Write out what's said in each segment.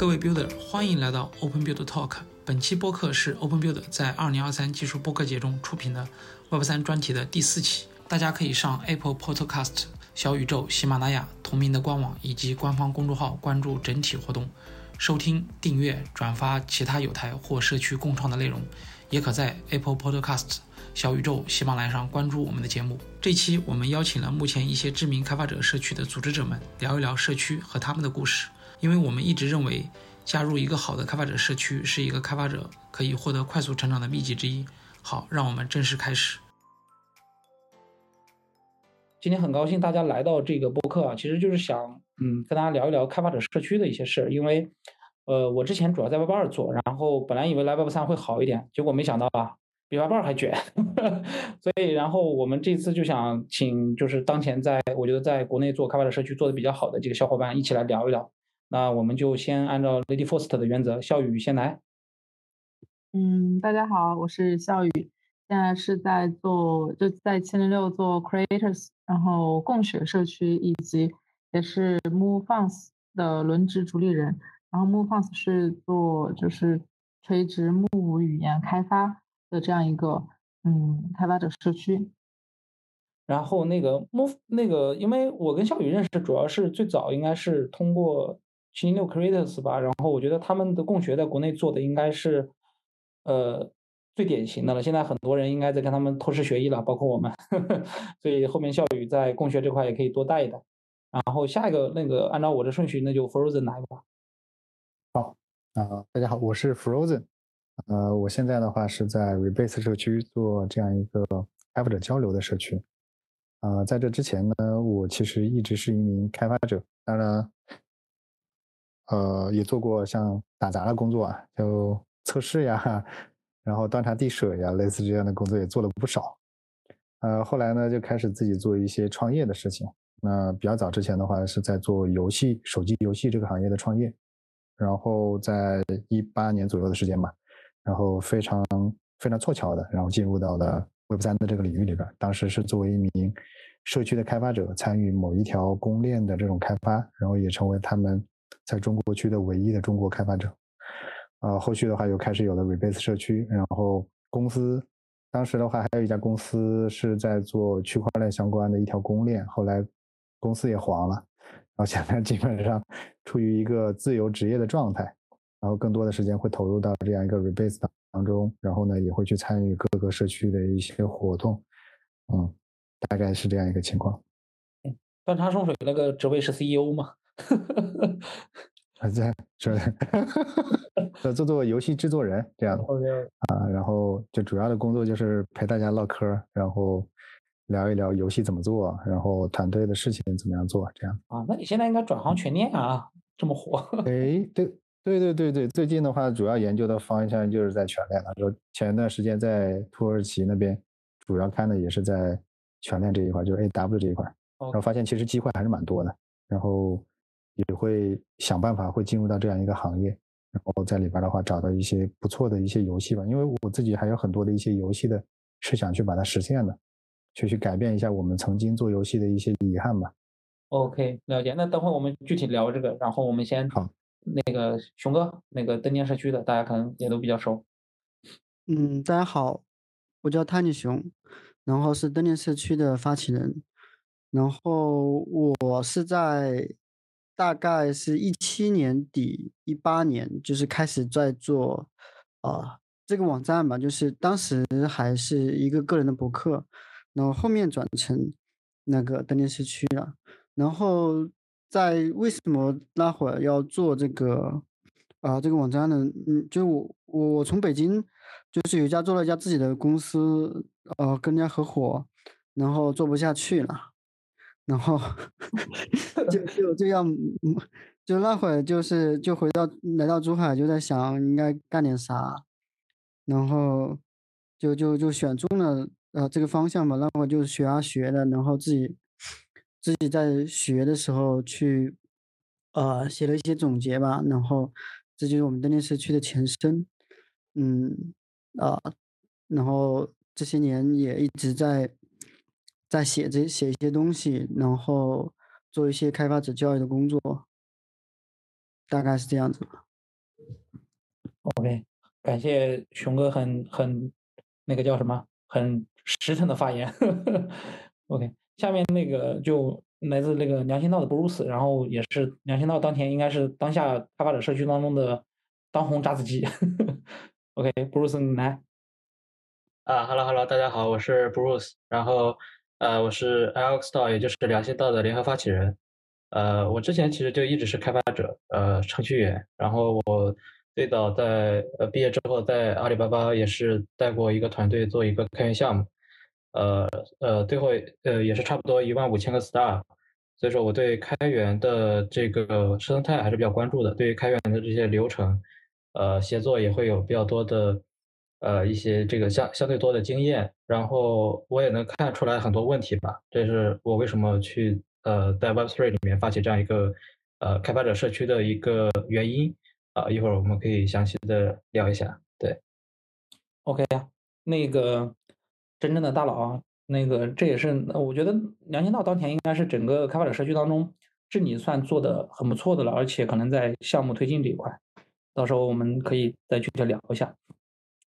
各位 Builder，欢迎来到 Open Build Talk。本期播客是 Open Build 在2023技术播客节中出品的 Web 3专题的第四期。大家可以上 Apple Podcast、小宇宙、喜马拉雅同名的官网以及官方公众号关注整体活动，收听、订阅、转发其他有台或社区共创的内容。也可在 Apple Podcast、小宇宙、喜马拉雅上关注我们的节目。这期我们邀请了目前一些知名开发者社区的组织者们，聊一聊社区和他们的故事。因为我们一直认为，加入一个好的开发者社区是一个开发者可以获得快速成长的秘籍之一。好，让我们正式开始。今天很高兴大家来到这个播客啊，其实就是想，嗯，跟大家聊一聊开发者社区的一些事儿。因为，呃，我之前主要在 Web 二做，然后本来以为来 Web 三会好一点，结果没想到啊，比 Web 二还卷。所以，然后我们这次就想请，就是当前在我觉得在国内做开发者社区做的比较好的几个小伙伴一起来聊一聊。那我们就先按照 Lady First 的原则，笑宇先来。嗯，大家好，我是笑宇，现在是在做就在七零六做 Creators，然后共学社区以及也是 Move Funds 的轮值主理人。然后 Move Funds 是做就是垂直 Move 语言开发的这样一个嗯开发者社区。然后那个 Move 那个，因为我跟笑宇认识，主要是最早应该是通过。七零六 Creators 吧，然后我觉得他们的共学在国内做的应该是，呃，最典型的了。现在很多人应该在跟他们偷师学艺了，包括我们。所以后面笑宇在共学这块也可以多带一带。然后下一个那个按照我的顺序，那就 Frozen 来吧。好啊，大家好，我是 Frozen。呃，我现在的话是在 Rebase 社区做这样一个开发者交流的社区。啊，在这之前呢，我其实一直是一名开发者，当然。呃，也做过像打杂的工作啊，就测试呀，然后端茶递水呀，类似这样的工作也做了不少。呃，后来呢，就开始自己做一些创业的事情。那比较早之前的话，是在做游戏、手机游戏这个行业的创业。然后在一八年左右的时间吧，然后非常非常凑巧的，然后进入到了 Web 三的这个领域里边。当时是作为一名社区的开发者，参与某一条公链的这种开发，然后也成为他们。在中国区的唯一的中国开发者，呃，后续的话又开始有了 Rebase 社区，然后公司当时的话还有一家公司是在做区块链相关的一条公链，后来公司也黄了，然后现在基本上处于一个自由职业的状态，然后更多的时间会投入到这样一个 Rebase 当中，然后呢也会去参与各个社区的一些活动，嗯，大概是这样一个情况。嗯端茶送水那个职位是 CEO 吗？还 在说，做做做游戏制作人这样的啊，然后就主要的工作就是陪大家唠嗑，然后聊一聊游戏怎么做，然后团队的事情怎么样做这样啊。那你现在应该转行全链啊，这么火？哎，对对对对对，最近的话主要研究的方向就是在全链了。就前一段时间在土耳其那边，主要看的也是在全链这一块，就是 AW 这一块，然后发现其实机会还是蛮多的，然后。也会想办法会进入到这样一个行业，然后在里边的话找到一些不错的一些游戏吧，因为我自己还有很多的一些游戏的是想去把它实现的，去去改变一下我们曾经做游戏的一些遗憾吧。OK，了解。那等会我们具体聊这个，然后我们先好。那个熊哥，那个登电社区的，大家可能也都比较熟。嗯，大家好，我叫 Tiny 熊，然后是登电社区的发起人，然后我是在。大概是一七年底一八年，就是开始在做，啊，这个网站吧，就是当时还是一个个人的博客，然后后面转成那个登电社区了。然后在为什么那会儿要做这个啊这个网站呢？嗯，就我我我从北京，就是有一家做了一家自己的公司，呃，跟人家合伙，然后做不下去了。然后 就就就要，就那会儿就是就回到来到珠海，就在想应该干点啥，然后就就就选中了呃这个方向嘛。那会儿就学啊学的，然后自己自己在学的时候去呃写了一些总结吧。然后这就是我们登电社区的前身，嗯啊，然后这些年也一直在。在写这写一些东西，然后做一些开发者教育的工作，大概是这样子吧。OK，感谢熊哥很很那个叫什么很实诚的发言。OK，下面那个就来自那个良心道的 Bruce，，然后也是良心道当前应该是当下开发者社区当中的当红炸子鸡。OK，布鲁斯你来。啊，Hello Hello，大家好，我是 Bruce，然后呃我是 Alex 道，也就是良心道的联合发起人。呃，我之前其实就一直是开发者，呃，程序员。然后我最早在呃毕业之后，在阿里巴巴也是带过一个团队做一个开源项目，呃呃，最后呃也是差不多一万五千个 star。所以说我对开源的这个生态还是比较关注的，对于开源的这些流程，呃，协作也会有比较多的。呃，一些这个相相对多的经验，然后我也能看出来很多问题吧。这是我为什么去呃在 Web3 里面发起这样一个呃开发者社区的一个原因啊。一会儿我们可以详细的聊一下。对，OK 啊，那个真正的大佬啊，那个这也是我觉得良心道当前应该是整个开发者社区当中是你算做的很不错的了，而且可能在项目推进这一块，到时候我们可以再具体聊一下。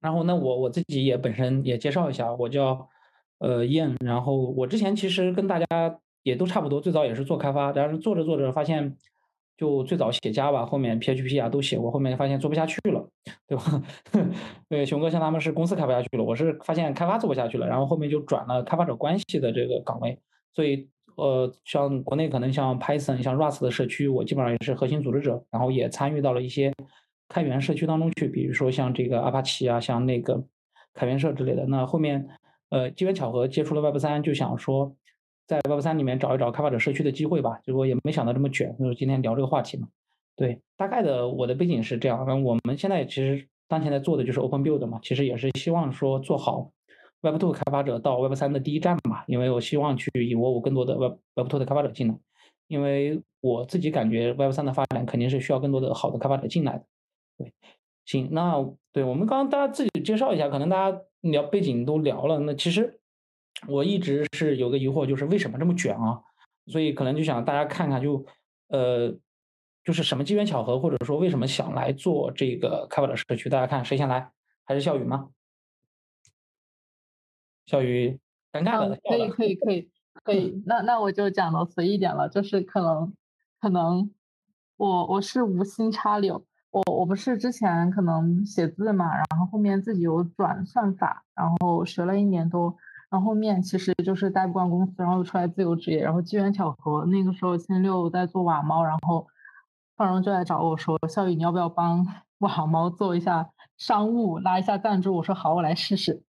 然后，那我我自己也本身也介绍一下，我叫呃燕。然后我之前其实跟大家也都差不多，最早也是做开发，但是做着做着发现，就最早写 Java，后面 PHP 啊都写过，后面发现做不下去了，对吧？对，熊哥像他们是公司开不下去了，我是发现开发做不下去了，然后后面就转了开发者关系的这个岗位。所以呃，像国内可能像 Python、像 Rust 的社区，我基本上也是核心组织者，然后也参与到了一些。开源社区当中去，比如说像这个阿帕奇啊，像那个开源社之类的。那后面，呃，机缘巧合接触了 Web 三，就想说在 Web 三里面找一找开发者社区的机会吧。结果也没想到这么卷，就是今天聊这个话题嘛。对，大概的我的背景是这样。那我们现在其实当前在做的就是 Open Build 嘛，其实也是希望说做好 Web Two 开发者到 Web 三的第一站嘛。因为我希望去引我更多的 Web Web Two 的开发者进来，因为我自己感觉 Web 三的发展肯定是需要更多的好的开发者进来的。对，行，那对我们刚刚大家自己介绍一下，可能大家聊背景都聊了。那其实我一直是有个疑惑，就是为什么这么卷啊？所以可能就想大家看看，就呃，就是什么机缘巧合，或者说为什么想来做这个开发者社区？大家看谁先来？还是笑宇吗？笑宇，尴尬了。可以，可以，可以，可以。那那我就讲的随意点了，就是可能可能我我是无心插柳。我我不是之前可能写字嘛，然后后面自己有转算法，然后学了一年多，然后后面其实就是待不惯公司，然后出来自由职业，然后机缘巧合，那个时候千六在做瓦猫，然后范荣就来找我说，笑宇你要不要帮 瓦猫做一下商务，拉一下赞助？我说好，我来试试。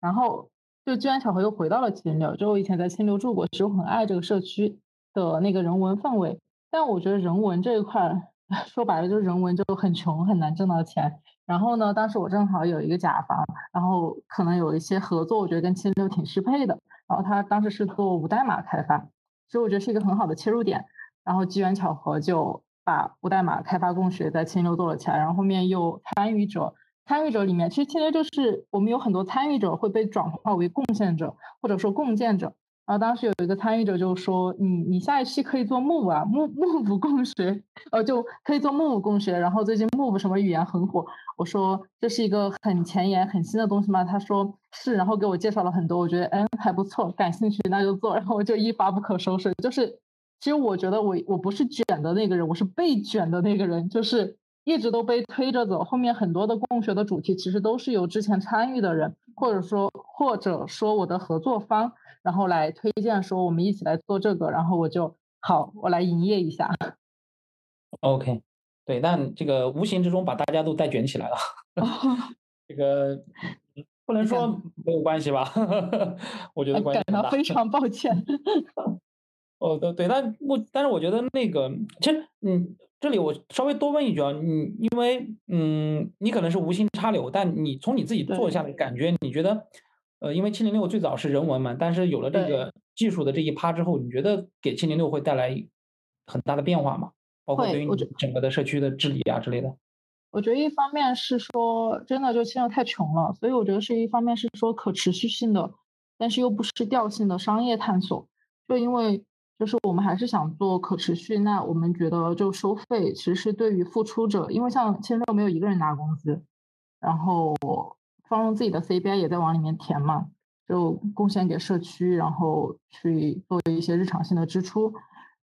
然后就机缘巧合又回到了千六，就我以前在千六住过，其实我很爱这个社区的那个人文氛围，但我觉得人文这一块。说白了就是人文就很穷，很难挣到钱。然后呢，当时我正好有一个甲方，然后可能有一些合作，我觉得跟七六挺适配的。然后他当时是做无代码开发，所以我觉得是一个很好的切入点。然后机缘巧合就把无代码开发共学在千六做了起来。然后后面又参与者，参与者里面其实千六就是我们有很多参与者会被转化为贡献者，或者说共建者。然后当时有一个参与者就说：“你你下一期可以做 Move 啊，Move Move 共学，呃，就可以做 Move 共学。然后最近 Move 什么语言很火，我说这是一个很前沿、很新的东西吗？他说是，然后给我介绍了很多，我觉得嗯还不错，感兴趣那就做。然后我就一发不可收拾。就是其实我觉得我我不是卷的那个人，我是被卷的那个人，就是一直都被推着走。后面很多的共学的主题其实都是由之前参与的人，或者说或者说我的合作方。”然后来推荐说我们一起来做这个，然后我就好，我来营业一下。OK，对，但这个无形之中把大家都带卷起来了。这个 不能说没有关系吧？我觉得关系感到非常抱歉。哦，对对，但我但是我觉得那个，其实嗯，这里我稍微多问一句啊，你因为嗯，你可能是无心插柳，但你从你自己做下来感觉，你觉得？呃，因为七零六最早是人文嘛，但是有了这个技术的这一趴之后，你觉得给七零六会带来很大的变化吗？包括对于整个的社区的治理啊之类的。我觉得一方面是说，真的就现在太穷了，所以我觉得是一方面是说可持续性的，但是又不失调性的商业探索。就因为就是我们还是想做可持续，那我们觉得就收费其实是对于付出者，因为像千六没有一个人拿工资，然后放入自己的 CBI 也在往里面填嘛，就贡献给社区，然后去做一些日常性的支出。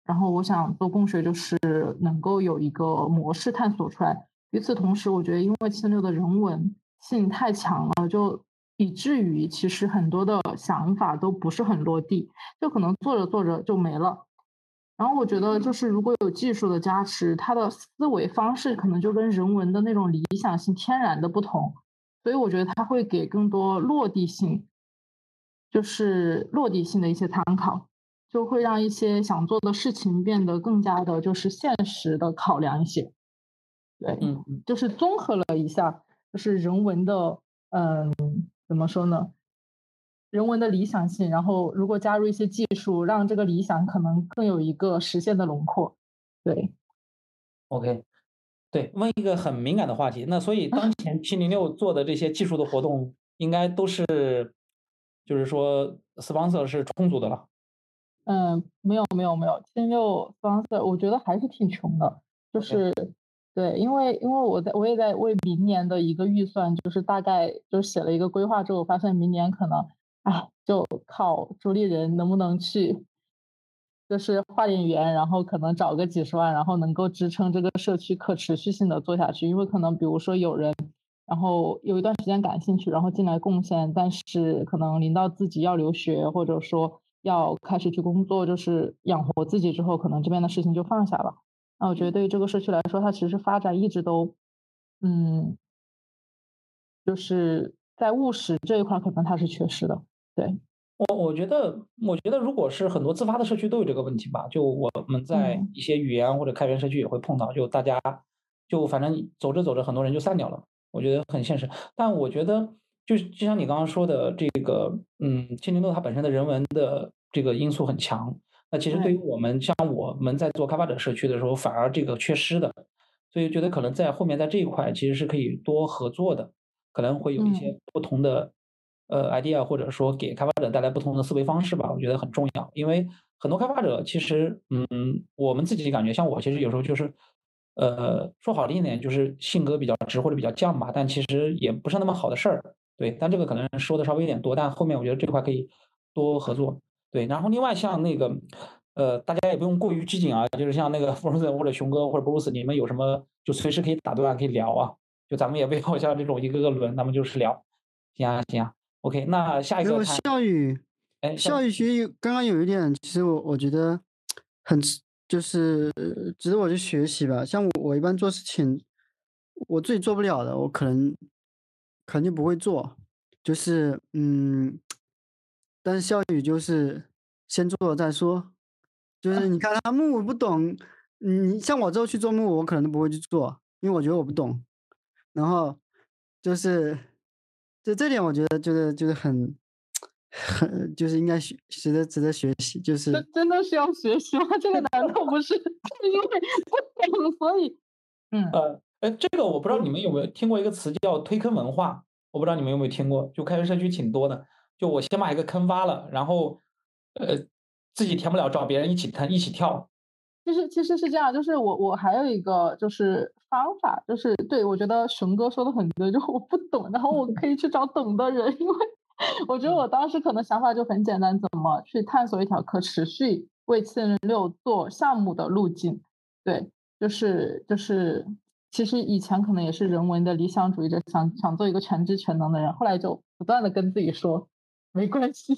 然后我想做共学，就是能够有一个模式探索出来。与此同时，我觉得因为千六的人文性太强了，就以至于其实很多的想法都不是很落地，就可能做着做着就没了。然后我觉得，就是如果有技术的加持，他的思维方式可能就跟人文的那种理想性天然的不同。所以我觉得他会给更多落地性，就是落地性的一些参考。就会让一些想做的事情变得更加的，就是现实的考量一些。对，嗯，就是综合了一下，就是人文的，嗯，怎么说呢？人文的理想性，然后如果加入一些技术，让这个理想可能更有一个实现的轮廓。对，OK，对，问一个很敏感的话题，那所以当前七零六做的这些技术的活动，应该都是，就是说 sponsor 是充足的了。嗯，没有没有没有，千六 sponsor，我觉得还是挺穷的，就是对，因为因为我在我也在为明年的一个预算，就是大概就写了一个规划之后，发现明年可能，哎，就靠主力人能不能去，就是画点圆，然后可能找个几十万，然后能够支撑这个社区可持续性的做下去，因为可能比如说有人，然后有一段时间感兴趣，然后进来贡献，但是可能临到自己要留学，或者说。要开始去工作，就是养活自己之后，可能这边的事情就放下了。那我觉得对于这个社区来说，它其实发展一直都，嗯，就是在务实这一块，可能它是缺失的。对我，我觉得，我觉得如果是很多自发的社区都有这个问题吧。就我们在一些语言或者开源社区也会碰到，就大家就反正走着走着，很多人就散掉了。我觉得很现实，但我觉得。就就像你刚刚说的，这个，嗯，千灵豆它本身的人文的这个因素很强。那其实对于我们像我们在做开发者社区的时候，反而这个缺失的。所以觉得可能在后面在这一块其实是可以多合作的，可能会有一些不同的呃 idea，或者说给开发者带来不同的思维方式吧。我觉得很重要，因为很多开发者其实，嗯，我们自己感觉，像我其实有时候就是，呃，说好听一点就是性格比较直或者比较犟吧，但其实也不是那么好的事儿。对，但这个可能说的稍微有点多，但后面我觉得这块可以多合作。对，然后另外像那个，呃，大家也不用过于拘谨啊，就是像那个 Frozen 或者熊哥或者 Bruce，你们有什么就随时可以打断可以聊啊，就咱们也不要 像这种一个个轮，咱们就是聊。行啊行啊，OK，那下一个。笑语，哎，笑语其实刚刚有一点，其实我我觉得很就是值得我去学习吧。像我我一般做事情，我自己做不了的，我可能。肯定不会做，就是嗯，但是笑宇就是先做了再说，就是你看他木不懂，你像我之后去做木，我可能都不会去做，因为我觉得我不懂。然后就是就这点，我觉得就是就是很很就是应该学值得值得学习，就是真的是要学习吗？这个难道不是 因为不懂所以嗯呃。哎，这个我不知道你们有没有听过一个词叫推坑文化，我不知道你们有没有听过，就开源社区挺多的。就我先把一个坑挖了，然后呃自己填不了，找别人一起坑一起跳。其实其实是这样，就是我我还有一个就是方法，就是对我觉得熊哥说的很对，就我不懂，然后我可以去找懂的人，因为我觉得我当时可能想法就很简单，怎么去探索一条可持续为七零六做项目的路径？对，就是就是。其实以前可能也是人文的理想主义者，想想做一个全知全能的人，后来就不断的跟自己说没关系，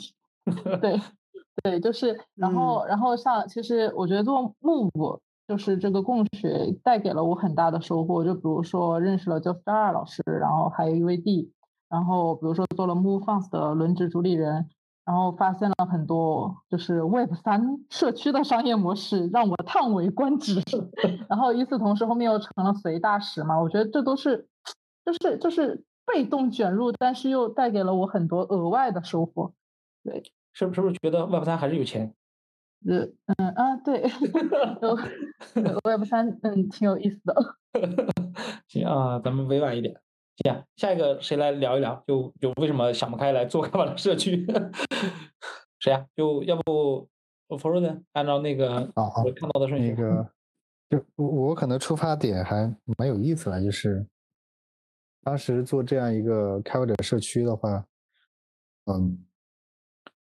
对 对，就是然后然后像其实我觉得做木木就是这个共学带给了我很大的收获，就比如说认识了 j o s t a r 老师，然后还有 UVD，然后比如说做了 Move Funds 的轮值主理人。然后发现了很多就是 Web 三社区的商业模式，让我叹为观止。然后与此同时，后面又成了随大使嘛，我觉得这都是，就是就是被动卷入，但是又带给了我很多额外的收获。对，是是不是觉得 Web 三还是有钱？呃嗯啊对，Web 三嗯挺有意思的。行啊，咱们委婉一点。行，下一个谁来聊一聊？就就为什么想不开来做开发的社区？谁呀？就要不 f r o z e n 按照那个我看到的顺序。那个，就我我可能出发点还蛮有意思的，就是当时做这样一个开发者社区的话，嗯，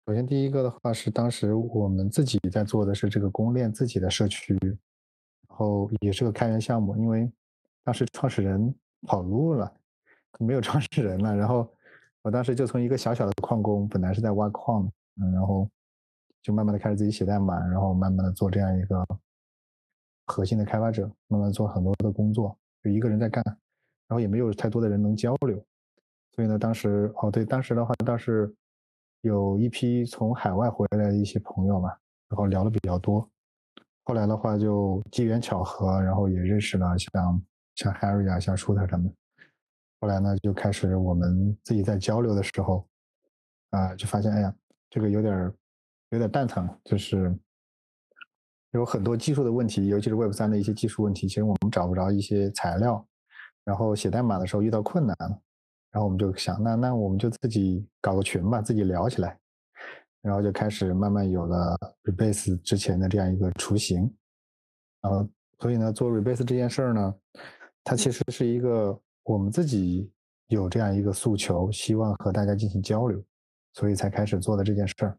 首先第一个的话是当时我们自己在做的是这个公链自己的社区，然后也是个开源项目，因为当时创始人跑路了，没有创始人了，然后我当时就从一个小小的矿工，本来是在挖矿，嗯，然后。就慢慢的开始自己写代码，然后慢慢的做这样一个核心的开发者，慢慢做很多的工作，就一个人在干，然后也没有太多的人能交流，所以呢，当时哦对，当时的话倒是有一批从海外回来的一些朋友嘛，然后聊的比较多，后来的话就机缘巧合，然后也认识了像像 Harry 啊，像 Shooter 他们，后来呢就开始我们自己在交流的时候，啊，就发现哎呀，这个有点。有点蛋疼，就是有很多技术的问题，尤其是 Web 三的一些技术问题，其实我们找不着一些材料，然后写代码的时候遇到困难了，然后我们就想，那那我们就自己搞个群吧，自己聊起来，然后就开始慢慢有了 Rebase 之前的这样一个雏形，然后所以呢，做 Rebase 这件事呢，它其实是一个我们自己有这样一个诉求，希望和大家进行交流，所以才开始做的这件事儿。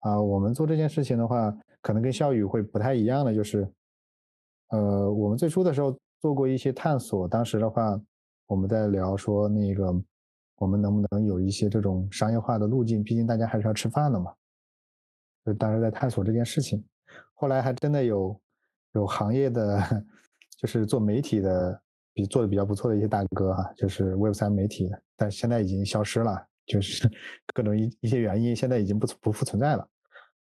啊，我们做这件事情的话，可能跟笑宇会不太一样的，就是，呃，我们最初的时候做过一些探索，当时的话，我们在聊说那个，我们能不能有一些这种商业化的路径，毕竟大家还是要吃饭的嘛，就当时在探索这件事情，后来还真的有有行业的，就是做媒体的，比做的比较不错的一些大哥哈，就是 Web 三媒体的，但现在已经消失了，就是 各种一一些原因，现在已经不不复存在了。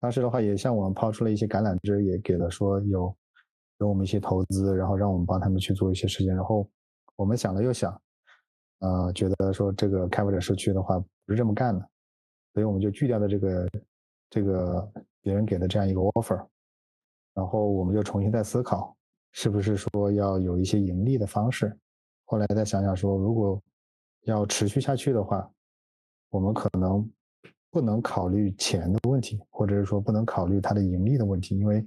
当时的话，也向我们抛出了一些橄榄枝，也给了说有给我们一些投资，然后让我们帮他们去做一些事情。然后我们想了又想，呃，觉得说这个开发者社区的话不是这么干的，所以我们就拒掉了这个这个别人给的这样一个 offer。然后我们就重新再思考，是不是说要有一些盈利的方式。后来再想想说，如果要持续下去的话，我们可能。不能考虑钱的问题，或者是说不能考虑它的盈利的问题，因为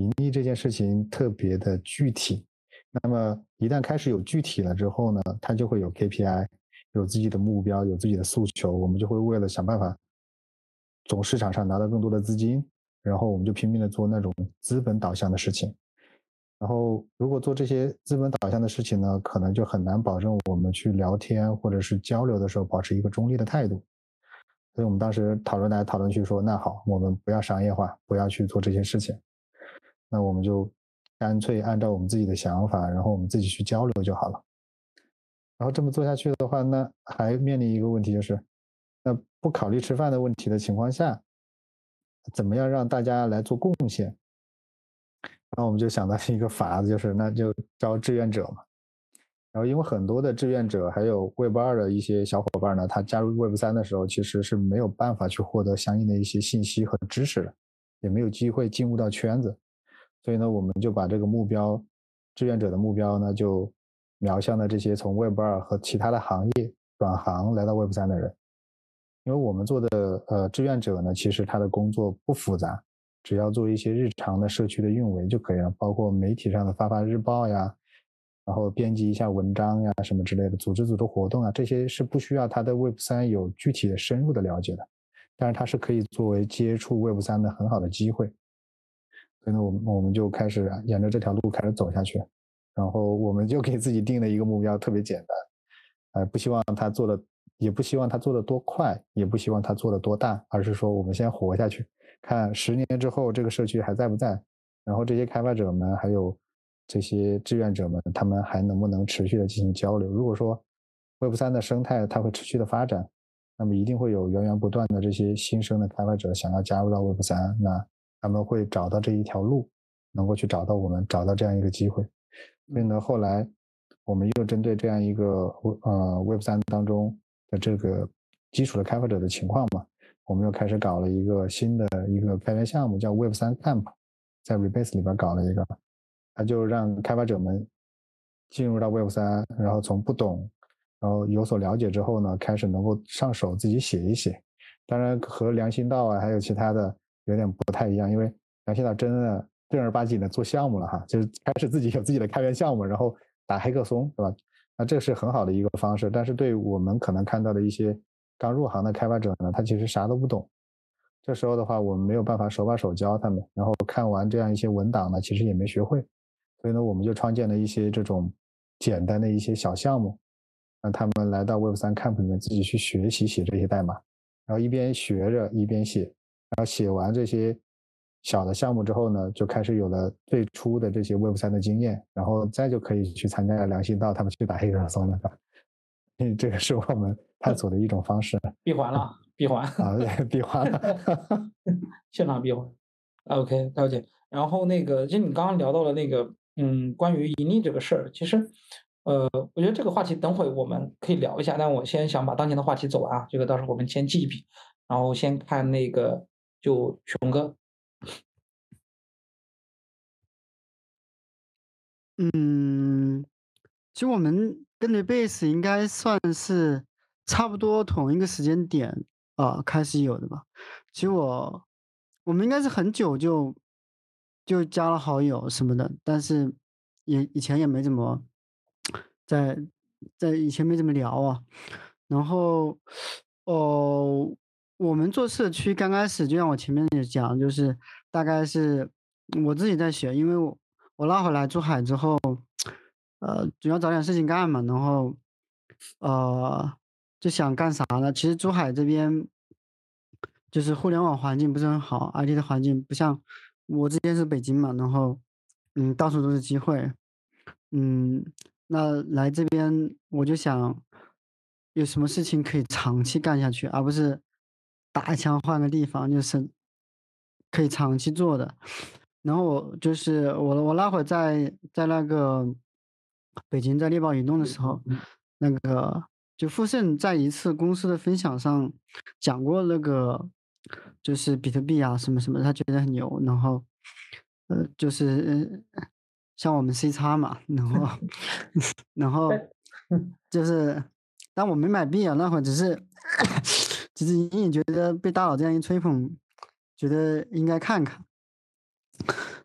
盈利这件事情特别的具体。那么一旦开始有具体了之后呢，它就会有 KPI，有自己的目标，有自己的诉求。我们就会为了想办法从市场上拿到更多的资金，然后我们就拼命的做那种资本导向的事情。然后如果做这些资本导向的事情呢，可能就很难保证我们去聊天或者是交流的时候保持一个中立的态度。所以我们当时讨论来讨论去说，那好，我们不要商业化，不要去做这些事情，那我们就干脆按照我们自己的想法，然后我们自己去交流就好了。然后这么做下去的话，那还面临一个问题，就是那不考虑吃饭的问题的情况下，怎么样让大家来做贡献？然后我们就想到一个法子，就是那就招志愿者嘛。然后，因为很多的志愿者还有 Web 二的一些小伙伴呢，他加入 Web 三的时候，其实是没有办法去获得相应的一些信息和知识的，也没有机会进入到圈子。所以呢，我们就把这个目标，志愿者的目标呢，就瞄向了这些从 Web 二和其他的行业转行来到 Web 三的人。因为我们做的呃志愿者呢，其实他的工作不复杂，只要做一些日常的社区的运维就可以了，包括媒体上的发发日报呀。然后编辑一下文章呀，什么之类的，组织组织活动啊，这些是不需要他的 Web 三有具体的深入的了解的，但是他是可以作为接触 Web 三的很好的机会。所以呢，我们我们就开始沿着这条路开始走下去，然后我们就给自己定了一个目标，特别简单，呃，不希望他做的，也不希望他做的多快，也不希望他做的多大，而是说我们先活下去，看十年之后这个社区还在不在，然后这些开发者们还有。这些志愿者们，他们还能不能持续的进行交流？如果说 Web 三的生态它会持续的发展，那么一定会有源源不断的这些新生的开发者想要加入到 Web 三，那他们会找到这一条路，能够去找到我们，找到这样一个机会。所以呢，后来我们又针对这样一个呃 Web 三当中的这个基础的开发者的情况嘛，我们又开始搞了一个新的一个开源项目，叫 Web 三 Camp，在 Rebase 里边搞了一个。它就让开发者们进入到 Web 三，然后从不懂，然后有所了解之后呢，开始能够上手自己写一写。当然和良心道啊，还有其他的有点不太一样，因为梁新道真的正儿八经的做项目了哈，就是开始自己 有自己的开源项目，然后打黑客松，对吧？那这是很好的一个方式，但是对我们可能看到的一些刚入行的开发者呢，他其实啥都不懂。这时候的话，我们没有办法手把手教他们，然后看完这样一些文档呢，其实也没学会。所以呢，我们就创建了一些这种简单的一些小项目，让他们来到 Web 三 Camp 里面自己去学习写这些代码，然后一边学着一边写，然后写完这些小的项目之后呢，就开始有了最初的这些 Web 三的经验，然后再就可以去参加良心道，他们去打黑客松了。嗯，这个是我们探索的一种方式。闭环了，闭环啊，对，闭环了，现场闭环。OK，了解。然后那个，就你刚刚聊到了那个，嗯，关于盈利这个事儿，其实，呃，我觉得这个话题等会我们可以聊一下。但我先想把当前的话题走完啊，这个到时候我们先记一笔。然后先看那个，就熊哥。嗯，其实我们。跟着 base 应该算是差不多同一个时间点啊开始有的吧。其实我我们应该是很久就就加了好友什么的，但是也以前也没怎么在在以前没怎么聊啊。然后哦，我们做社区刚开始就像我前面也讲，就是大概是我自己在学，因为我我拉回来珠海之后。呃，主要找点事情干嘛，然后，呃，就想干啥呢？其实珠海这边就是互联网环境不是很好，IT 的环境不像我之前是北京嘛，然后，嗯，到处都是机会，嗯，那来这边我就想有什么事情可以长期干下去，而不是打一枪换个地方，就是可以长期做的。然后我就是我我那会在在那个。北京在猎豹移动的时候，那个就富盛在一次公司的分享上讲过那个，就是比特币啊什么什么，他觉得很牛。然后，呃，就是像我们 C 叉嘛，然后，然后 就是，但我没买币啊，那会儿只是，其实隐隐觉得被大佬这样一吹捧，觉得应该看看。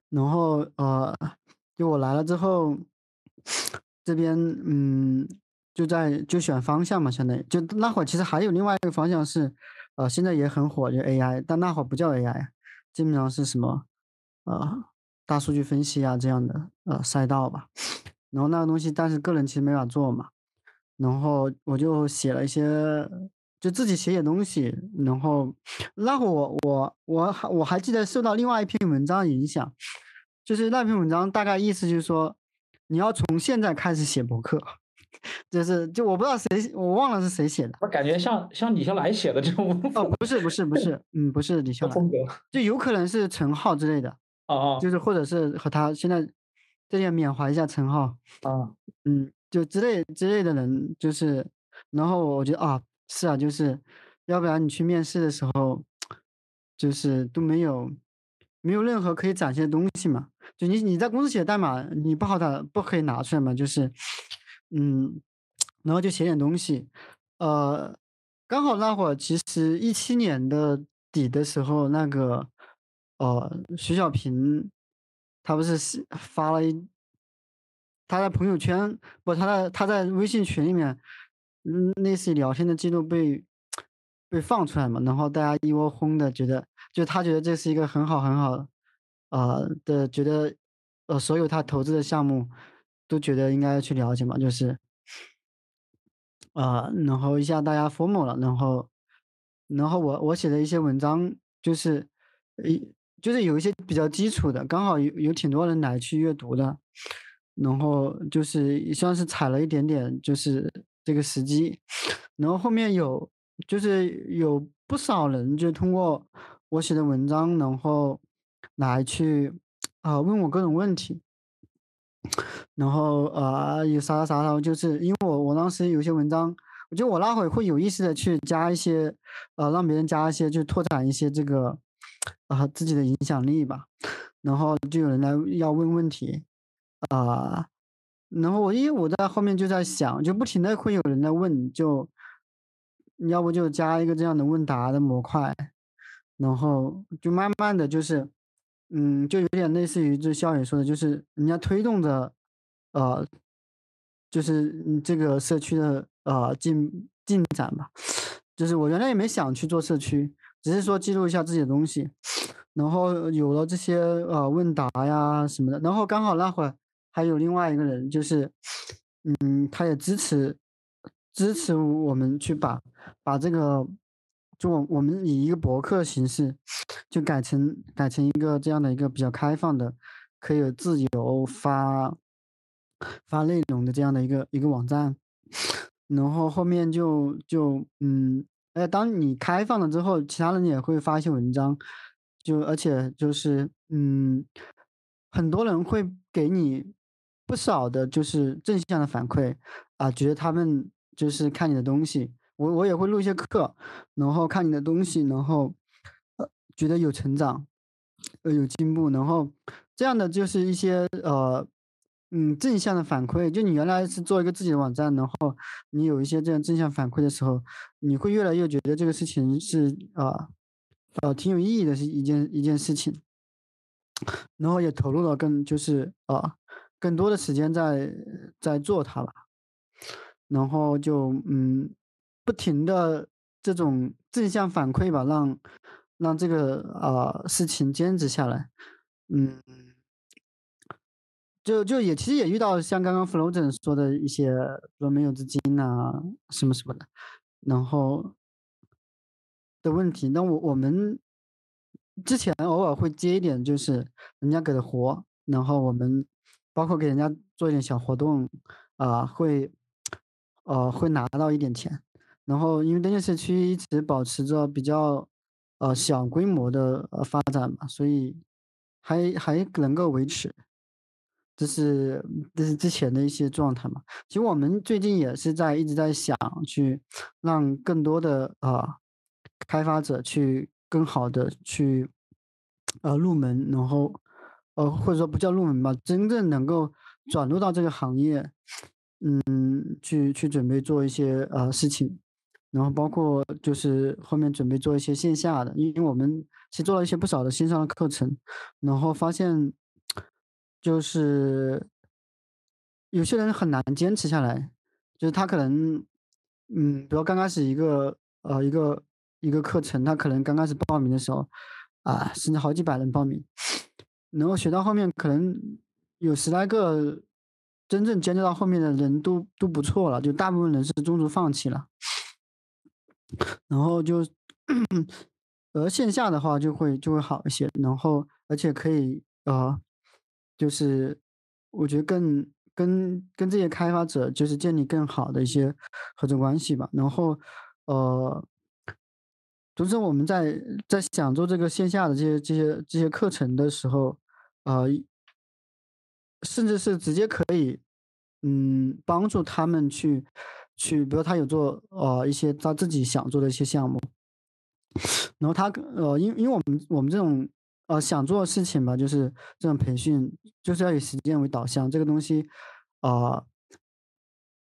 然后呃，就我来了之后。这边嗯，就在就选方向嘛，相当于就那会儿其实还有另外一个方向是，呃，现在也很火，就 AI，但那会儿不叫 AI，基本上是什么，呃，大数据分析啊这样的呃赛道吧。然后那个东西，但是个人其实没法做嘛。然后我就写了一些，就自己写写东西。然后那会儿我我我还我还记得受到另外一篇文章影响，就是那篇文章大概意思就是说。你要从现在开始写博客，就是就我不知道谁，我忘了是谁写的。我感觉像像李笑来写的这种。哦，不是不是不是，嗯，不是李笑来风格，就有可能是陈浩之类的。哦哦。就是或者是和他现在这样缅怀一下陈浩。啊。嗯，就之类之类的人，就是，然后我觉得啊，是啊，就是，要不然你去面试的时候，就是都没有。没有任何可以展现的东西嘛？就你你在公司写代码，你不好打，不可以拿出来嘛？就是，嗯，然后就写点东西，呃，刚好那会儿其实一七年的底的时候，那个，呃，徐小平，他不是发了一，他在朋友圈不，他在他在微信群里面，嗯，类似于聊天的记录被被放出来嘛，然后大家一窝蜂的觉得。就他觉得这是一个很好很好，呃的，觉得呃所有他投资的项目都觉得应该去了解嘛，就是，啊，然后一下大家 formal 了，然后，然后我我写的一些文章就是，一就是有一些比较基础的，刚好有有挺多人来去阅读的，然后就是也算是踩了一点点就是这个时机，然后后面有就是有不少人就通过。我写的文章，然后来去啊问我各种问题，然后呃有啥啥啥，就是因为我我当时有些文章，我觉得我那会会有意识的去加一些呃让别人加一些，就拓展一些这个啊自己的影响力吧，然后就有人来要问问题啊，然后我因为我在后面就在想，就不停的会有人在问，就要不就加一个这样的问答的模块。然后就慢慢的就是，嗯，就有点类似于这肖宇说的，就是人家推动着，呃，就是这个社区的呃进进展吧。就是我原来也没想去做社区，只是说记录一下自己的东西，然后有了这些呃问答呀什么的，然后刚好那会儿还有另外一个人，就是嗯，他也支持支持我们去把把这个就我我们以一个博客形式就改成改成一个这样的一个比较开放的，可以自由发发内容的这样的一个一个网站。然后后面就就嗯，哎，当你开放了之后，其他人也会发一些文章，就而且就是嗯，很多人会给你不少的，就是正向的反馈啊，觉得他们就是看你的东西，我我也会录一些课，然后看你的东西，然后呃觉得有成长，呃有进步，然后这样的就是一些呃。嗯，正向的反馈，就你原来是做一个自己的网站，然后你有一些这样正向反馈的时候，你会越来越觉得这个事情是啊，呃，挺有意义的，是一件一件事情，然后也投入了更就是啊，更多的时间在在做它吧，然后就嗯，不停的这种正向反馈吧，让让这个啊事情坚持下来，嗯。就就也其实也遇到像刚刚 Flozen 说的一些说没有资金啊什么什么的，然后的问题。那我我们之前偶尔会接一点，就是人家给的活，然后我们包括给人家做一点小活动啊，会呃会拿到一点钱。然后因为登记社区一直保持着比较呃小规模的呃发展嘛，所以还还能够维持。这是这是之前的一些状态嘛？其实我们最近也是在一直在想去让更多的啊开发者去更好的去呃入门，然后呃或者说不叫入门吧，真正能够转入到这个行业，嗯，去去准备做一些呃事情，然后包括就是后面准备做一些线下的，因为我们其实做了一些不少的线上的课程，然后发现。就是有些人很难坚持下来，就是他可能，嗯，比如刚开始一个呃一个一个课程，他可能刚开始报名的时候，啊，甚至好几百人报名，然后学到后面可能有十来个，真正坚持到后面的人都都不错了，就大部分人是中途放弃了，然后就，而线下的话就会就会好一些，然后而且可以呃。就是我觉得更跟跟这些开发者就是建立更好的一些合作关系吧。然后，呃，同时我们在在想做这个线下的这些这些这些课程的时候，呃，甚至是直接可以，嗯，帮助他们去去，比如他有做呃一些他自己想做的一些项目，然后他呃，因因为我们我们这种。呃，想做的事情吧，就是这种培训，就是要以实践为导向。这个东西，啊，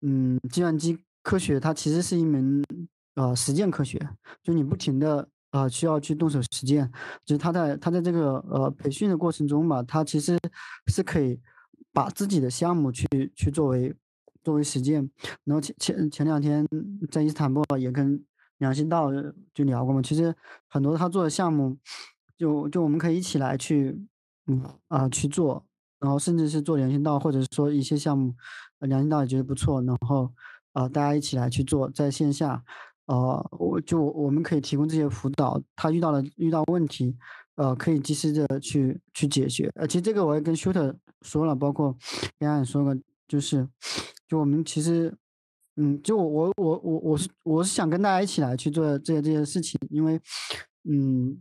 嗯，计算机科学它其实是一门呃实践科学，就你不停的啊需要去动手实践。就是他在他在这个呃培训的过程中吧，他其实是可以把自己的项目去去作为作为实践。然后前前前两天在伊斯坦布尔也跟梁新道就聊过嘛，其实很多他做的项目。就就我们可以一起来去，嗯啊去做，然后甚至是做良心道，或者说一些项目，良心道也觉得不错，然后啊大家一起来去做，在线下，呃我就我们可以提供这些辅导，他遇到了遇到问题，呃可以及时的去去解决。呃其实这个我也跟 Shooter 说了，包括跟安也说过，就是就我们其实，嗯就我我我我我是我是想跟大家一起来去做这些这些事情，因为嗯。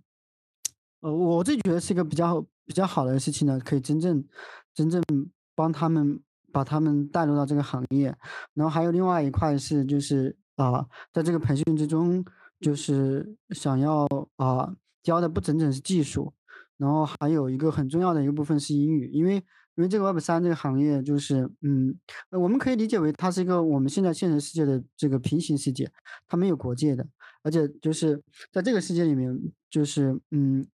呃，我自己觉得是一个比较比较好的事情呢，可以真正真正帮他们把他们带入到这个行业。然后还有另外一块是，就是啊，在这个培训之中，就是想要啊教的不仅仅是技术，然后还有一个很重要的一个部分是英语，因为因为这个 Web 三这个行业就是嗯，我们可以理解为它是一个我们现在现实世界的这个平行世界，它没有国界的。而且就是在这个世界里面，就是嗯，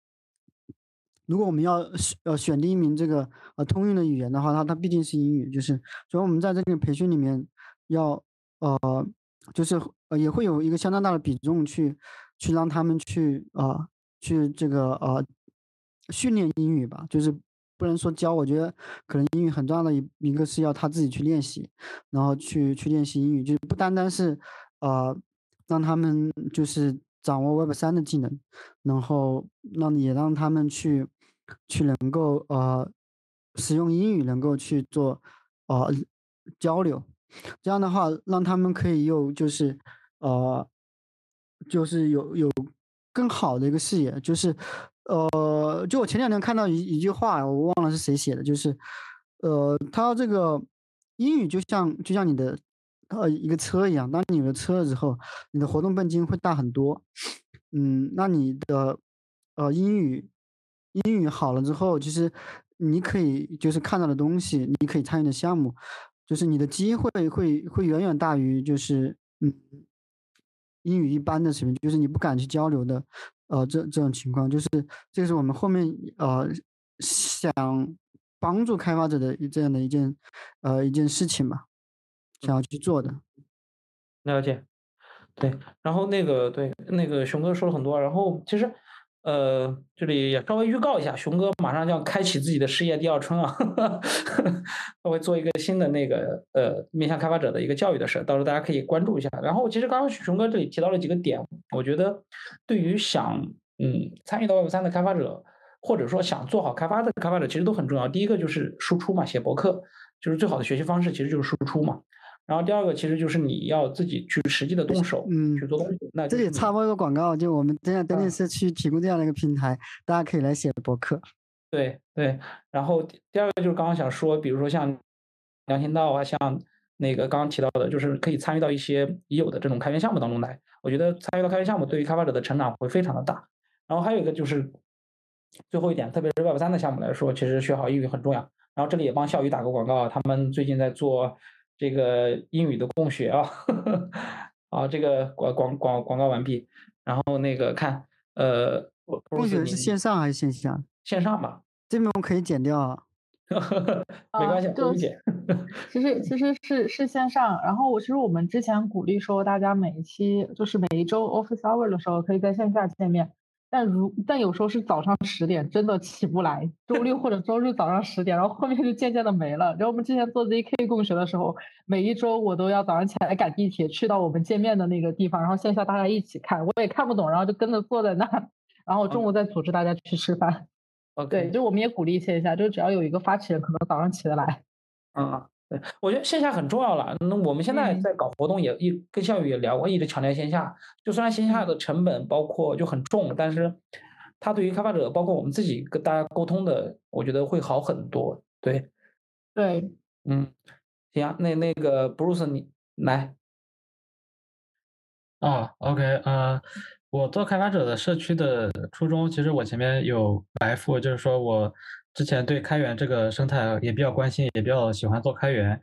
如果我们要呃选定一名这个呃通用的语言的话，它它毕竟是英语。就是所以我们在这个培训里面要呃，就是呃也会有一个相当大的比重去去让他们去啊去这个呃训练英语吧，就是。不能说教，我觉得可能英语很重要的一一个是要他自己去练习，然后去去练习英语，就是不单单是，呃，让他们就是掌握 Web 三的技能，然后让也让他们去去能够呃使用英语能够去做呃交流，这样的话让他们可以又就是呃就是有有更好的一个视野，就是。呃，就我前两天看到一一句话，我忘了是谁写的，就是，呃，他这个英语就像就像你的呃一个车一样，当你有了车之后，你的活动半径会大很多，嗯，那你的呃英语英语好了之后，其实你可以就是看到的东西，你可以参与的项目，就是你的机会会会远远大于就是嗯英语一般的水平，就是你不敢去交流的。呃，这这种情况就是，这是我们后面呃想帮助开发者的这样的一件呃一件事情吧，想要去做的。了解，对，然后那个对那个熊哥说了很多，然后其实。呃，这里也稍微预告一下，熊哥马上就要开启自己的事业第二春啊，他 会做一个新的那个呃面向开发者的一个教育的事，到时候大家可以关注一下。然后其实刚刚熊哥这里提到了几个点，我觉得对于想嗯参与到 Web 三的开发者，或者说想做好开发的开发者，其实都很重要。第一个就是输出嘛，写博客就是最好的学习方式，其实就是输出嘛。然后第二个其实就是你要自己去实际的动手，嗯，去做东西。那这里插播一个广告，就我们这样登记社去提供这样的一个平台，大家可以来写博客。对对。然后第二个就是刚刚想说，比如说像良心道啊，像那个刚刚提到的，就是可以参与到一些已有的这种开源项目当中来。我觉得参与到开源项目对于开发者的成长会非常的大。然后还有一个就是最后一点，特别是 Web 三的项目来说，其实学好英语很重要。然后这里也帮笑宇打个广告，他们最近在做。这个英语的共学啊，啊，这个广广广广告完毕，然后那个看，呃，共学是线上还是线下？线上吧，这边我可以剪掉啊，没关系，不用剪。其实其实是是线上，然后我其实我们之前鼓励说，大家每一期就是每一周 Office Hour 的时候，可以在线下见面。但如但有时候是早上十点，真的起不来。周六或者周日早上十点，然后后面就渐渐的没了。然后我们之前做 ZK 共学的时候，每一周我都要早上起来赶地铁去到我们见面的那个地方，然后线下大家一起看，我也看不懂，然后就跟着坐在那，然后中午再组织大家去吃饭。对，就我们也鼓励线下，就只要有一个发起人，可能早上起得来。嗯。对，我觉得线下很重要了。那我们现在在搞活动，也一跟校宇也聊过，一直强调线下。就虽然线下的成本包括就很重，但是它对于开发者，包括我们自己跟大家沟通的，我觉得会好很多。对，对，嗯，行啊，那那个 Bruce 你来。哦，OK，呃，我做开发者的社区的初衷，其实我前面有埋伏，就是说我。之前对开源这个生态也比较关心，也比较喜欢做开源，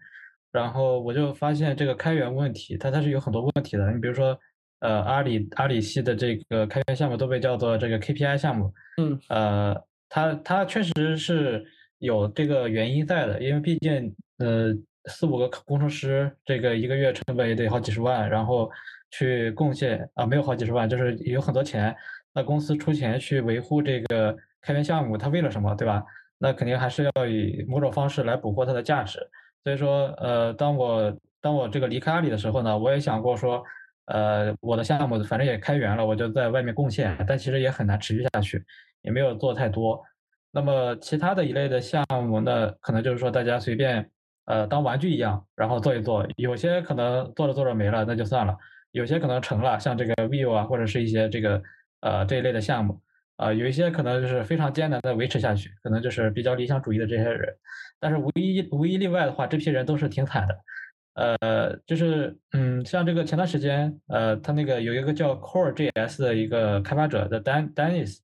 然后我就发现这个开源问题，它它是有很多问题的。你比如说，呃，阿里阿里系的这个开源项目都被叫做这个 KPI 项目，嗯，呃，它它确实是有这个原因在的，因为毕竟呃四五个工程师，这个一个月成本也得好几十万，然后去贡献啊没有好几十万，就是有很多钱，那公司出钱去维护这个开源项目，它为了什么，对吧？那肯定还是要以某种方式来捕获它的价值。所以说，呃，当我当我这个离开阿里的时候呢，我也想过说，呃，我的项目反正也开源了，我就在外面贡献，但其实也很难持续下去，也没有做太多。那么其他的一类的项目呢，可能就是说大家随便，呃，当玩具一样，然后做一做。有些可能做着做着没了，那就算了；有些可能成了，像这个 Vue 啊，或者是一些这个呃这一类的项目。啊，有一些可能就是非常艰难的维持下去，可能就是比较理想主义的这些人，但是无一无一例外的话，这批人都是挺惨的。呃，就是嗯，像这个前段时间，呃，他那个有一个叫 Core JS 的一个开发者的 Dan Dennis，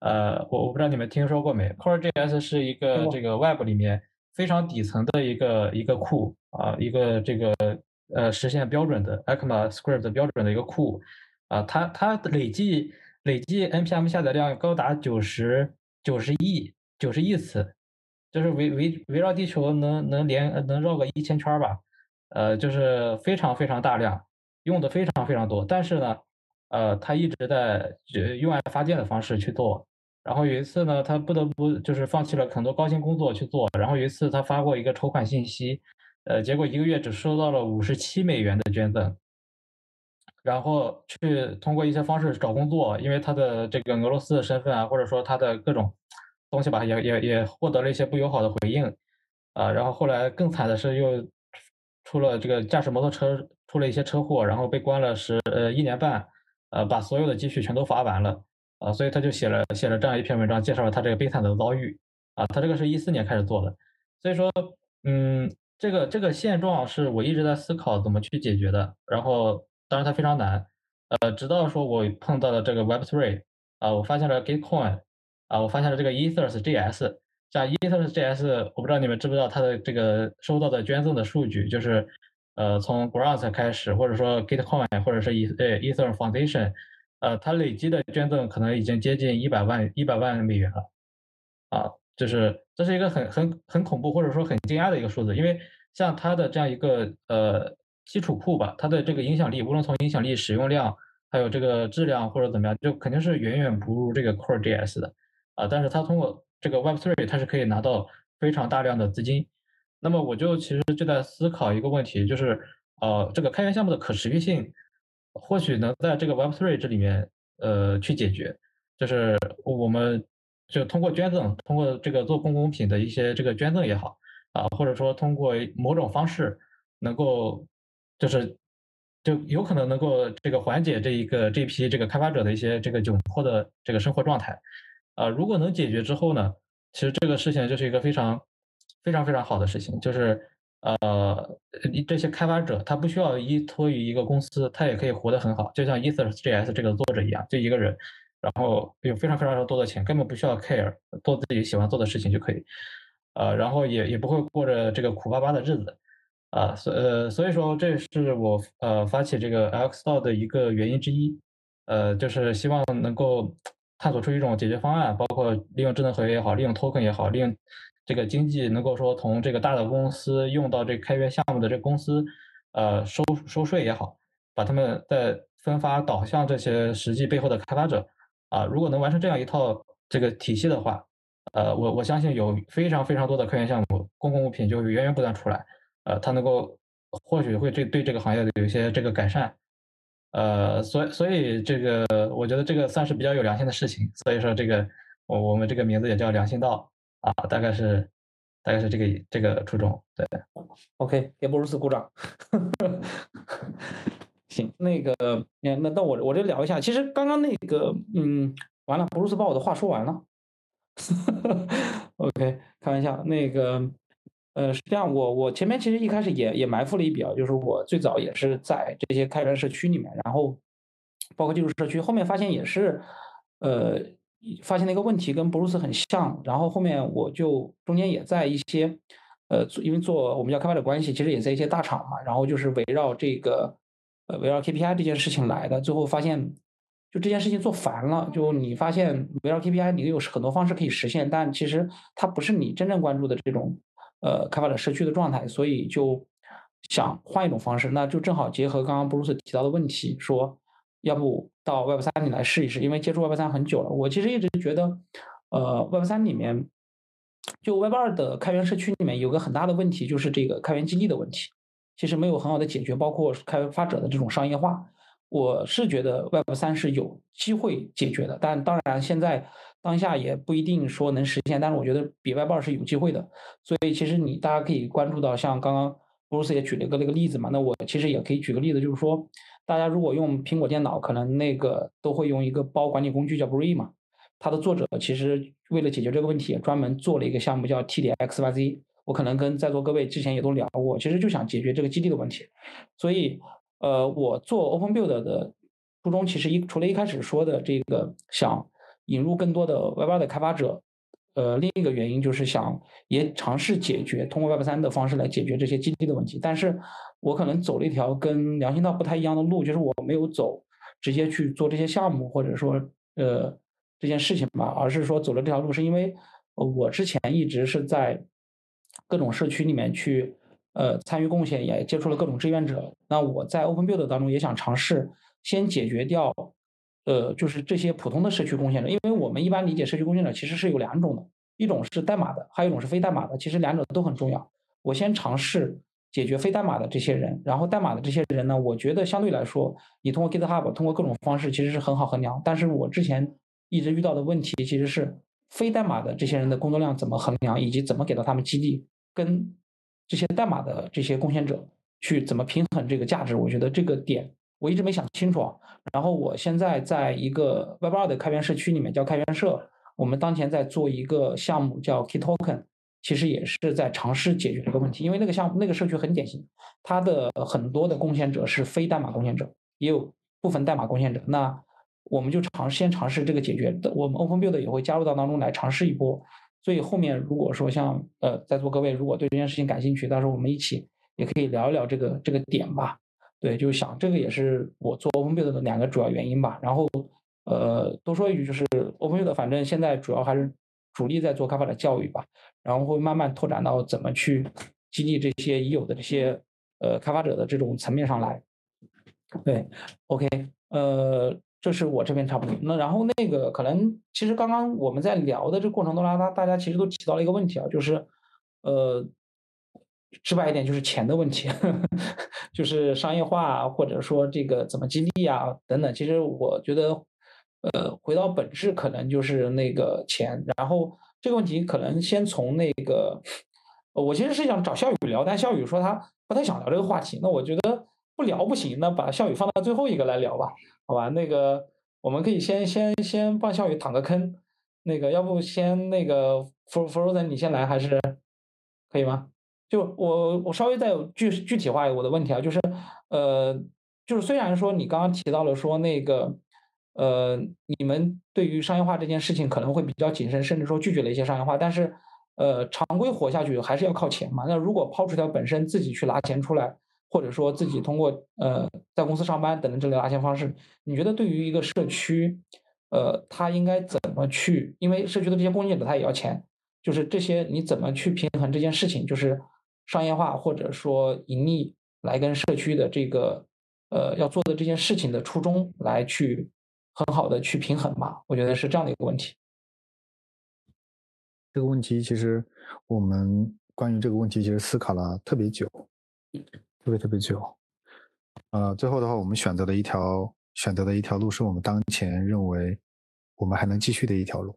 呃，我我不知道你们听说过没？Core JS 是一个这个 Web 里面非常底层的一个一个库啊，一个这个呃实现标准的 ECMAScript 标准的一个库。啊，它它累计累计 npm 下载量高达九十九十亿九十亿次，就是围围围绕地球能能连能绕个一千圈吧，呃，就是非常非常大量，用的非常非常多。但是呢，呃，它一直在用爱发电的方式去做。然后有一次呢，他不得不就是放弃了很多高薪工作去做。然后有一次他发过一个筹款信息，呃，结果一个月只收到了五十七美元的捐赠。然后去通过一些方式找工作，因为他的这个俄罗斯的身份啊，或者说他的各种东西吧，也也也获得了一些不友好的回应，啊，然后后来更惨的是又出了这个驾驶摩托车出了一些车祸，然后被关了十呃一年半，呃，把所有的积蓄全都罚完了。啊，所以他就写了写了这样一篇文章，介绍了他这个悲惨的遭遇。啊，他这个是一四年开始做的，所以说，嗯，这个这个现状是我一直在思考怎么去解决的。然后，当然它非常难。呃，直到说我碰到了这个 Web3，啊，我发现了 Gitcoin，啊，我发现了这个 Ethers.js。像 Ethers.js，我不知道你们知不知道它的这个收到的捐赠的数据，就是呃从 Grant 开始，或者说 Gitcoin，或者是 E 呃 Ether Foundation。呃，它累积的捐赠可能已经接近一百万一百万美元了，啊，就是这是一个很很很恐怖或者说很惊讶的一个数字，因为像它的这样一个呃基础库吧，它的这个影响力，无论从影响力、使用量，还有这个质量或者怎么样，就肯定是远远不如这个 Core JS 的，啊，但是它通过这个 Web3，它是可以拿到非常大量的资金，那么我就其实就在思考一个问题，就是呃，这个开源项目的可持续性。或许能在这个 Web3 这里面，呃，去解决，就是我们就通过捐赠，通过这个做公共品的一些这个捐赠也好，啊，或者说通过某种方式，能够，就是就有可能能够这个缓解这一个这批这个开发者的一些这个窘迫的这个生活状态，啊，如果能解决之后呢，其实这个事情就是一个非常非常非常好的事情，就是。呃，这些开发者他不需要依托于一个公司，他也可以活得很好，就像 Ethers.js 这个作者一样，就一个人，然后有非常非常多的钱，根本不需要 care，做自己喜欢做的事情就可以，呃，然后也也不会过着这个苦巴巴的日子，啊，所呃，所以说这是我呃发起这个 Xdao 的一个原因之一，呃，就是希望能够探索出一种解决方案，包括利用智能合约也好，利用 token 也好，利用。这个经济能够说从这个大的公司用到这开源项目的这公司，呃，收收税也好，把他们再分发导向这些实际背后的开发者，啊，如果能完成这样一套这个体系的话，呃，我我相信有非常非常多的开源项目，公共物品就会源源不断出来，呃，它能够或许会这对这个行业有一些这个改善，呃，所以所以这个我觉得这个算是比较有良心的事情，所以说这个我我们这个名字也叫良心道。啊，大概是，大概是这个这个初衷，对，OK，给布鲁斯鼓掌。行，那个，那那我我就聊一下，其实刚刚那个，嗯，完了，布鲁斯把我的话说完了。OK，开玩笑，那个，呃，是这样，我我前面其实一开始也也埋伏了一笔啊，就是我最早也是在这些开源社区里面，然后包括技术社区，后面发现也是，呃。发现了一个问题，跟布鲁斯很像。然后后面我就中间也在一些，呃，因为做我们叫开发者关系，其实也在一些大厂嘛。然后就是围绕这个，呃，围绕 KPI 这件事情来的。最后发现，就这件事情做烦了。就你发现围绕 KPI，你有很多方式可以实现，但其实它不是你真正关注的这种，呃，开发者社区的状态。所以就想换一种方式，那就正好结合刚刚布鲁斯提到的问题说。要不到 Web 三里来试一试，因为接触 Web 三很久了。我其实一直觉得，呃，Web 三里面，就 Web 二的开源社区里面有个很大的问题，就是这个开源激励的问题，其实没有很好的解决，包括开发者的这种商业化。我是觉得 Web 三是有机会解决的，但当然现在当下也不一定说能实现。但是我觉得比外包是有机会的，所以其实你大家可以关注到，像刚刚布鲁斯也举了一个那个例子嘛，那我其实也可以举个例子，就是说。大家如果用苹果电脑，可能那个都会用一个包管理工具叫 b r e e 嘛。它的作者其实为了解决这个问题，专门做了一个项目叫 TDXYZ，。我可能跟在座各位之前也都聊过，其实就想解决这个基地的问题。所以，呃，我做 Open Build 的初衷，其实一除了一开始说的这个想引入更多的 Web 的开发者。呃，另一个原因就是想也尝试解决通过 Web 三的方式来解决这些基地的问题，但是我可能走了一条跟良心道不太一样的路，就是我没有走直接去做这些项目，或者说呃这件事情吧，而是说走了这条路，是因为我之前一直是在各种社区里面去呃参与贡献，也接触了各种志愿者。那我在 Open Build 当中也想尝试先解决掉呃就是这些普通的社区贡献者，因为我们一般理解社区贡献者其实是有两种的，一种是代码的，还有一种是非代码的，其实两者都很重要。我先尝试。解决非代码的这些人，然后代码的这些人呢？我觉得相对来说，你通过 GitHub，通过各种方式其实是很好衡量。但是我之前一直遇到的问题其实是非代码的这些人的工作量怎么衡量，以及怎么给到他们激励，跟这些代码的这些贡献者去怎么平衡这个价值。我觉得这个点我一直没想清楚。然后我现在在一个 Web 二的开源社区里面叫开源社，我们当前在做一个项目叫 Key Token。其实也是在尝试解决这个问题，因为那个项目、那个社区很典型，它的很多的贡献者是非代码贡献者，也有部分代码贡献者。那我们就尝先尝试这个解决，我们 Open Build 也会加入到当中来尝试一波。所以后面如果说像呃在座各位如果对这件事情感兴趣，到时候我们一起也可以聊一聊这个这个点吧。对，就想这个也是我做 Open Build 的两个主要原因吧。然后呃多说一句，就是 Open Build 反正现在主要还是。主力在做开发者教育吧，然后会慢慢拓展到怎么去激励这些已有的这些呃开发者的这种层面上来。对，OK，呃，这是我这边差不多。那然后那个可能其实刚刚我们在聊的这过程中，大大家其实都提到了一个问题啊，就是呃，直白一点就是钱的问题，就是商业化或者说这个怎么激励啊等等。其实我觉得。呃，回到本质，可能就是那个钱。然后这个问题可能先从那个，我其实是想找笑宇聊，但笑宇说他不太想聊这个话题。那我觉得不聊不行，那把笑宇放到最后一个来聊吧，好吧？那个我们可以先先先帮笑宇躺个坑。那个要不先那个 For Frozen 你先来还是可以吗？就我我稍微再具具体化我的问题啊，就是呃，就是虽然说你刚刚提到了说那个。呃，你们对于商业化这件事情可能会比较谨慎，甚至说拒绝了一些商业化。但是，呃，常规活下去还是要靠钱嘛。那如果抛出掉本身自己去拿钱出来，或者说自己通过呃在公司上班等等这类拿钱方式，你觉得对于一个社区，呃，他应该怎么去？因为社区的这些贡献者他也要钱，就是这些你怎么去平衡这件事情？就是商业化或者说盈利来跟社区的这个呃要做的这件事情的初衷来去。很好的去平衡吧，我觉得是这样的一个问题。这个问题其实我们关于这个问题其实思考了特别久，特别特别久。呃，最后的话，我们选择的一条选择的一条路是我们当前认为我们还能继续的一条路。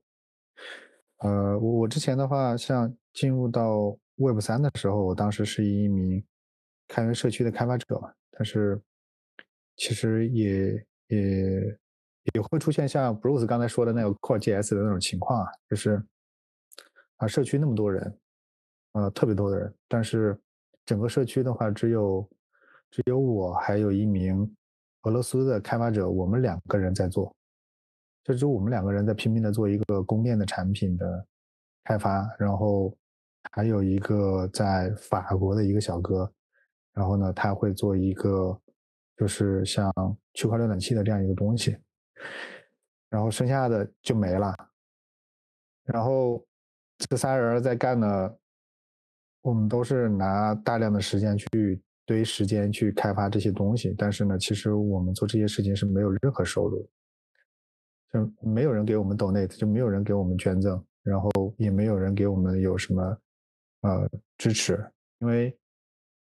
呃，我我之前的话，像进入到 Web 三的时候，我当时是一名开源社区的开发者，但是其实也也。也会出现像 Bruce 刚才说的那个 Core JS 的那种情况啊，就是啊，社区那么多人，呃，特别多的人，但是整个社区的话，只有只有我还有一名俄罗斯的开发者，我们两个人在做，就只有我们两个人在拼命的做一个供电的产品的开发，然后还有一个在法国的一个小哥，然后呢，他会做一个就是像区块链冷气的这样一个东西。然后剩下的就没了。然后这仨人在干呢，我们都是拿大量的时间去堆时间去开发这些东西。但是呢，其实我们做这些事情是没有任何收入，就没有人给我们 donate，就没有人给我们捐赠，然后也没有人给我们有什么呃支持。因为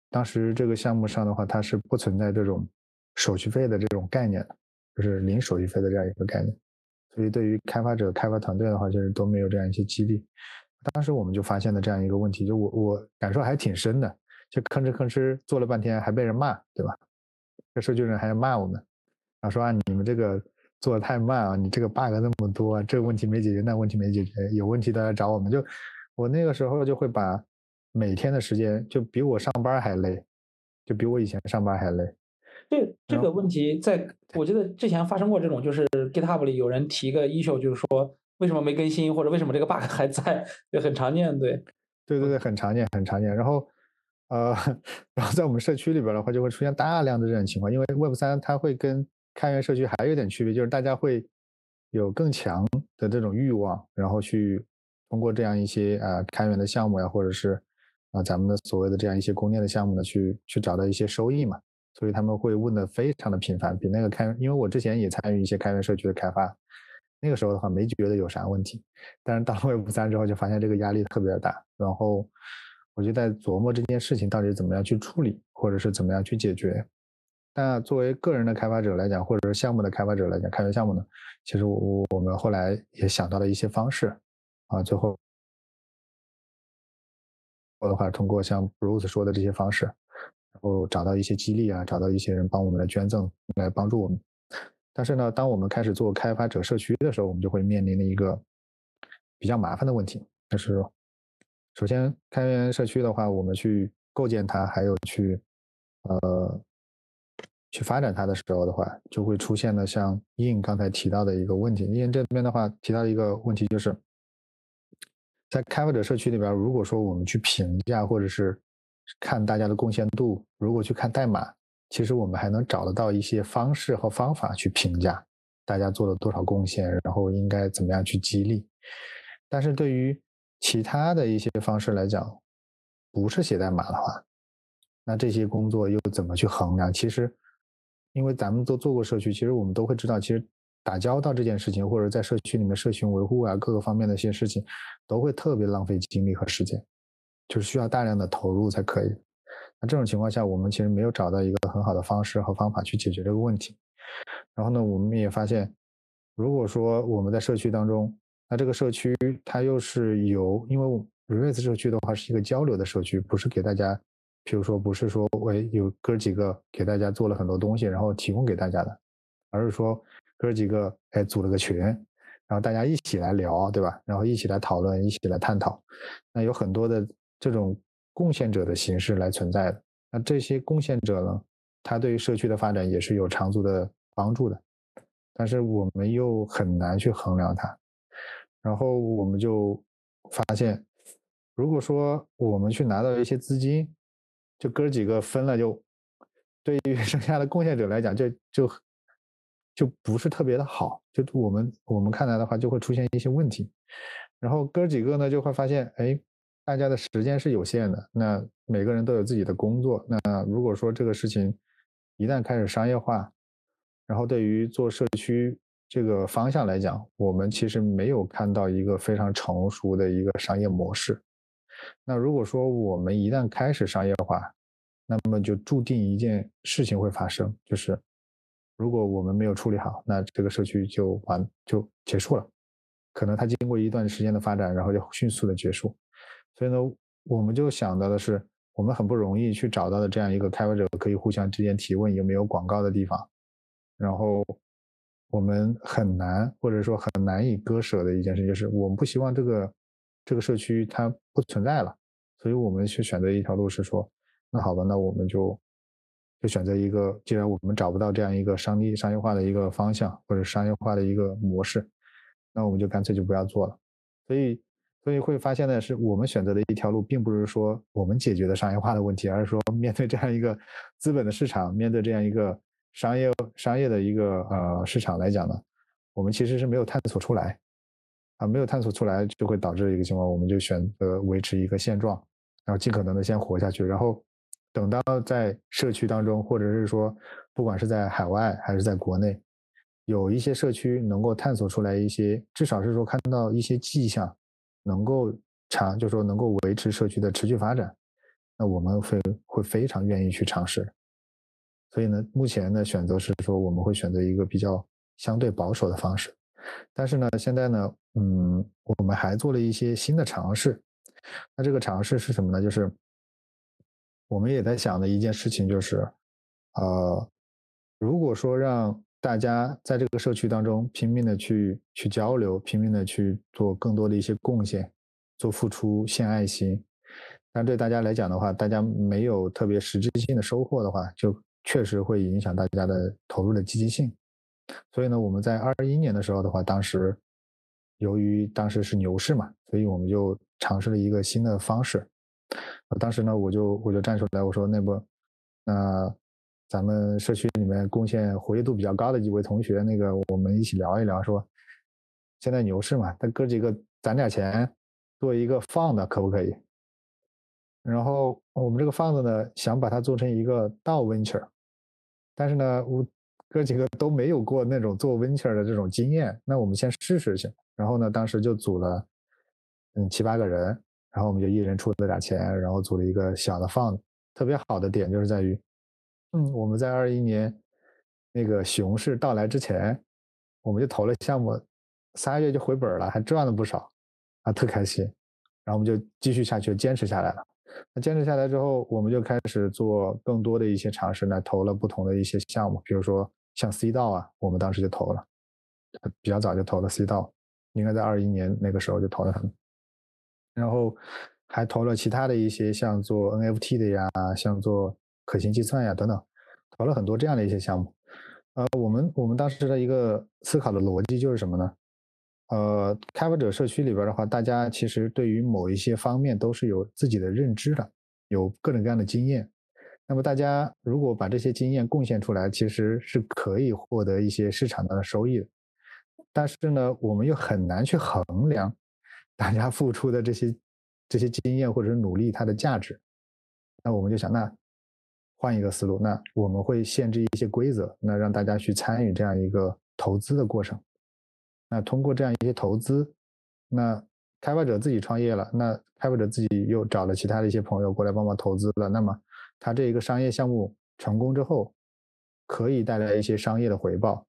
当时这个项目上的话，它是不存在这种手续费的这种概念的。就是零手续费的这样一个概念，所以对于开发者、开发团队的话，就是都没有这样一些激励。当时我们就发现了这样一个问题，就我我感受还挺深的，就吭哧吭哧做了半天，还被人骂，对吧？这数据人还要骂我们，然后说啊，你们这个做的太慢啊，你这个 bug 那么多，这个问题没解决，那问题没解决，有问题都来找我们。就我那个时候就会把每天的时间，就比我上班还累，就比我以前上班还累。这这个问题，在我记得之前发生过这种，就是 GitHub 里有人提个 issue，就是说为什么没更新，或者为什么这个 bug 还在，就很常见，对，对对对，很常见，很常见。然后，呃，然后在我们社区里边的话，就会出现大量的这种情况，因为 Web 三它会跟开源社区还有点区别，就是大家会有更强的这种欲望，然后去通过这样一些啊开源的项目呀，或者是啊咱们的所谓的这样一些供电的项目呢，去去找到一些收益嘛。所以他们会问的非常的频繁，比那个开，因为我之前也参与一些开源社区的开发，那个时候的话没觉得有啥问题，但是到了 Web 三之后就发现这个压力特别的大，然后我就在琢磨这件事情到底怎么样去处理，或者是怎么样去解决。那作为个人的开发者来讲，或者是项目的开发者来讲，开源项目呢，其实我我们后来也想到了一些方式，啊，最后我的话通过像 Bruce 说的这些方式。然后找到一些激励啊，找到一些人帮我们来捐赠来帮助我们。但是呢，当我们开始做开发者社区的时候，我们就会面临的一个比较麻烦的问题，就是首先开源社区的话，我们去构建它，还有去呃去发展它的时候的话，就会出现了像印刚才提到的一个问题。印这边的话提到一个问题，就是在开发者社区里边，如果说我们去评价或者是看大家的贡献度，如果去看代码，其实我们还能找得到一些方式和方法去评价大家做了多少贡献，然后应该怎么样去激励。但是对于其他的一些方式来讲，不是写代码的话，那这些工作又怎么去衡量？其实，因为咱们都做过社区，其实我们都会知道，其实打交道这件事情，或者在社区里面社群维护啊，各个方面的一些事情，都会特别浪费精力和时间。就是需要大量的投入才可以。那这种情况下，我们其实没有找到一个很好的方式和方法去解决这个问题。然后呢，我们也发现，如果说我们在社区当中，那这个社区它又是由，因为 Rise 社区的话是一个交流的社区，不是给大家，比如说不是说我有哥几个给大家做了很多东西，然后提供给大家的，而是说哥几个哎组了个群。然后大家一起来聊，对吧？然后一起来讨论，一起来探讨。那有很多的。这种贡献者的形式来存在的，那这些贡献者呢，他对于社区的发展也是有长足的帮助的，但是我们又很难去衡量它，然后我们就发现，如果说我们去拿到一些资金，就哥几个分了，就对于 剩下的贡献者来讲，就就就不是特别的好，就我们我们看来的话，就会出现一些问题，然后哥几个呢就会发现，哎。大家的时间是有限的，那每个人都有自己的工作。那如果说这个事情一旦开始商业化，然后对于做社区这个方向来讲，我们其实没有看到一个非常成熟的一个商业模式。那如果说我们一旦开始商业化，那么就注定一件事情会发生，就是如果我们没有处理好，那这个社区就完就结束了。可能它经过一段时间的发展，然后就迅速的结束。所以呢，我们就想到的是，我们很不容易去找到的这样一个开发者可以互相之间提问有没有广告的地方，然后我们很难或者说很难以割舍的一件事就是，我们不希望这个这个社区它不存在了，所以我们去选择一条路是说，那好吧，那我们就就选择一个，既然我们找不到这样一个商业商业化的一个方向或者商业化的一个模式，那我们就干脆就不要做了，所以。所以会发现呢，是我们选择的一条路，并不是说我们解决的商业化的问题，而是说 面对这样一个资本的市场，面对这样一个商业商业的一个呃市场来讲呢，我们其实是没有探索出来，啊，没有探索出来就会导致一个情况，我们就选择维持一个现状，然后尽可能的先活下去，然后等到在社区当中，或者是说不管是在海外还是在国内，有一些社区能够探索出来一些，至少是说看到一些迹象。能够长，就是说能够维持社区的持续发展，那我们会会非常愿意去尝试。所以呢，目前的选择是说，我们会选择一个比较相对保守的方式。但是呢，现在呢，嗯，我们还做了一些新的尝试。那这个尝试是什么呢？就是我们也在想的一件事情，就是，呃，如果说让大家在这个社区当中拼命的去去交流，拼命的去做更多的一些贡献，做付出献爱心。但对大家来讲的话，大家没有特别实质性的收获的话，就确实会影响大家的投入的积极性。所以呢，我们在二一年的时候的话，当时由于当时是牛市嘛，所以我们就尝试了一个新的方式。当时呢，我就我就站出来，我说那不，那咱们社区里面贡献活跃度比较高的几位同学，那个我们一起聊一聊，说现在牛市嘛，咱哥几个攒点钱做一个放的可不可以？然后我们这个放的呢，想把它做成一个倒 venture，但是呢，我哥几个都没有过那种做 venture 的这种经验，那我们先试试去。然后呢，当时就组了嗯七八个人，然后我们就一人出了点钱，然后组了一个小的放。特别好的点就是在于，嗯，我们在二一年那个熊市到来之前，我们就投了项目，三个月就回本了，还赚了不少，啊，特开心。然后我们就继续下去，坚持下来了。那坚持下来之后，我们就开始做更多的一些尝试，来投了不同的一些项目，比如说像 C 道啊，我们当时就投了，比较早就投了 C 道，应该在二一年那个时候就投了他们，然后还投了其他的一些像做 NFT 的呀，像做可行计算呀等等，投了很多这样的一些项目。呃，我们我们当时的一个思考的逻辑就是什么呢？呃，开发者社区里边的话，大家其实对于某一些方面都是有自己的认知的，有各种各样的经验。那么大家如果把这些经验贡献出来，其实是可以获得一些市场的收益的。但是呢，我们又很难去衡量大家付出的这些这些经验或者是努力它的价值。那我们就想，那换一个思路，那我们会限制一些规则，那让大家去参与这样一个投资的过程。那通过这样一些投资，那开发者自己创业了，那开发者自己又找了其他的一些朋友过来帮忙投资了，那么他这一个商业项目成功之后，可以带来一些商业的回报，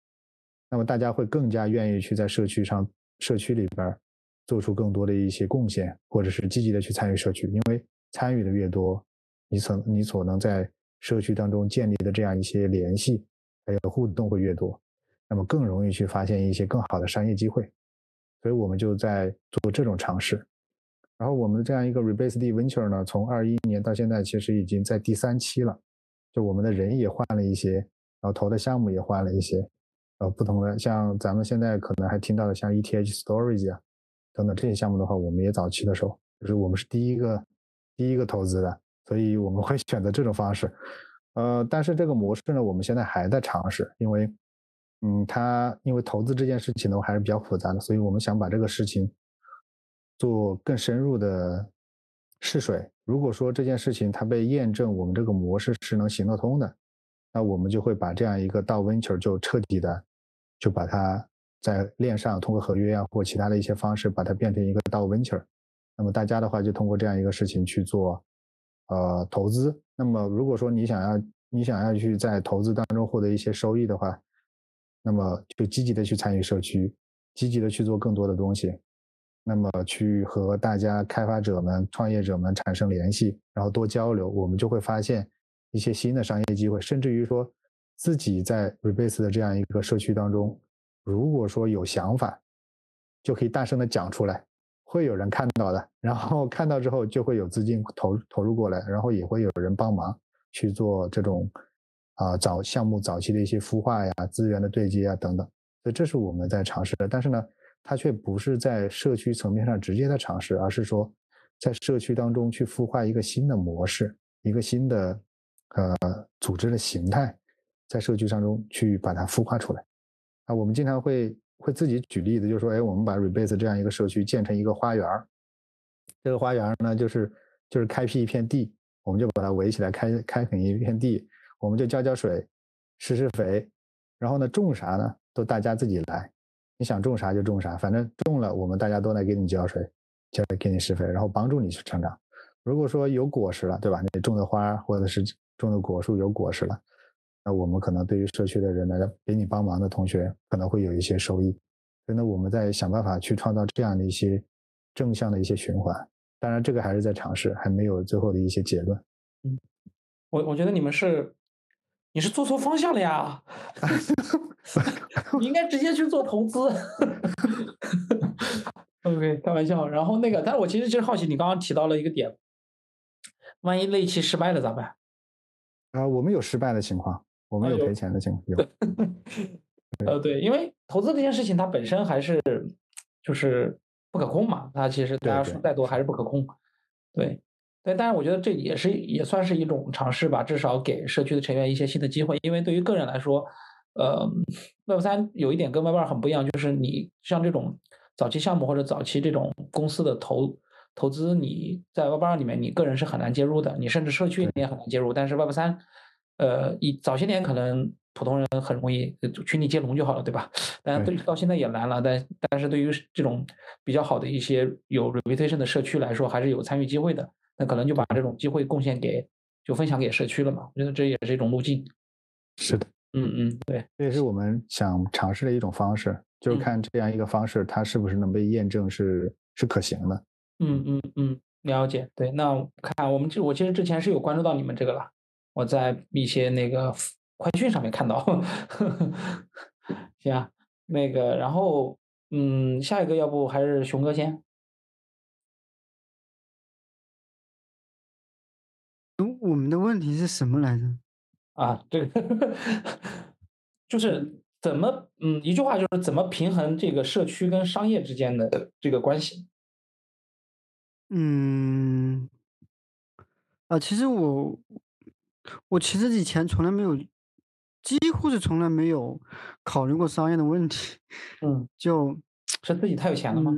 那么大家会更加愿意去在社区上、社区里边做出更多的一些贡献，或者是积极的去参与社区，因为参与的越多，你所你所能在社区当中建立的这样一些联系还有互动会越多。那么更容易去发现一些更好的商业机会，所以我们就在做这种尝试。然后我们的这样一个 Rebase D Venture 呢，从二一年到现在，其实已经在第三期了。就我们的人也换了一些，然后投的项目也换了一些，呃，不同的像咱们现在可能还听到的像 ETH Storage 啊等等这些项目的话，我们也早期的时候，就是我们是第一个第一个投资的，所以我们会 选择这种方式。呃，但是这个模式呢，我们现在还在尝试，因为。嗯，它因为投资这件事情呢，还是比较复杂的，所以我们想把这个事情做更深入的试水。如果说这件事情它被验证，我们这个模式是能行得通的，那我们就会把这样一个到 venture 就彻底的就把它在链上通过合约啊或其他的一些方式把它变成一个到 venture。那么大家的话就通过这样一个事情去做呃投资。那么如果说你想要你想要去在投资当中获得一些收益的话，那么就积极的去参与社区，积极的去做更多的东西，那么去和大家开发者们、创业者们产生联系，然后多交流，我们就会发现一些新的商业机会，甚至于说自己在 Rebase 的这样一个社区当中，如果说有想法，就可以大声的讲出来，会有人看到的，然后看到之后就会有资金投投入过来，然后也会有人帮忙去做这种。啊，早项目早期的一些孵化呀，资源的对接啊，等等，所以这是我们在尝试的。但是呢，它却不是在社区层面上直接的尝试，而是说，在社区当中去孵化一个新的模式，一个新的呃组织的形态，在社区当中去把它孵化出来。啊，我们经常会会自己举例子，就是说，哎，我们把 Rebase 这样一个社区建成一个花园这个花园呢，就是就是开辟一片地，我们就把它围起来，开开垦一片地。我们就浇浇水，施施肥，然后呢，种啥呢？都大家自己来，你想种啥就种啥，反正种了，我们大家都来给你浇水，就给你施肥，然后帮助你去成长。如果说有果实了，对吧？你种的花或者是种的果树有果实了，那我们可能对于社区的人来给你帮忙的同学可能会有一些收益。所以呢，我们在想办法去创造这样的一些正向的一些循环。当然，这个还是在尝试，还没有最后的一些结论。嗯，我我觉得你们是。你是做错方向了呀！你应该直接去做投资。OK，开玩笑。然后那个，但是我其实就是好奇，你刚刚提到了一个点，万一那一期失败了咋办？啊，我们有失败的情况，我们有赔钱的情况。有。呃，对，因为投资这件事情它本身还是就是不可控嘛，它其实大家说再多还是不可控。对。对，但是我觉得这也是也算是一种尝试吧，至少给社区的成员一些新的机会。因为对于个人来说，呃，Web 三有一点跟 Web 二很不一样，就是你像这种早期项目或者早期这种公司的投投资，你在 Web 二里面，你个人是很难介入的，你甚至社区你也很难介入。但是 Web 三，呃，一早些年可能普通人很容易群体接龙就好了，对吧？但对到现在也难了。但但是对于这种比较好的一些有 reputation 的社区来说，还是有参与机会的。那可能就把这种机会贡献给，就分享给社区了嘛。我觉得这也是一种路径。是的。嗯嗯，对，这也是我们想尝试的一种方式，就是看这样一个方式它是不是能被验证是是可行的。嗯嗯嗯，了解。对，那看我们就我其实之前是有关注到你们这个了，我在一些那个快讯上面看到。行啊，那个然后嗯，下一个要不还是熊哥先。我们的问题是什么来着？啊，这个 就是怎么，嗯，一句话就是怎么平衡这个社区跟商业之间的这个关系。嗯，啊，其实我我其实以前从来没有，几乎是从来没有考虑过商业的问题。嗯，就是自己太有钱了吗？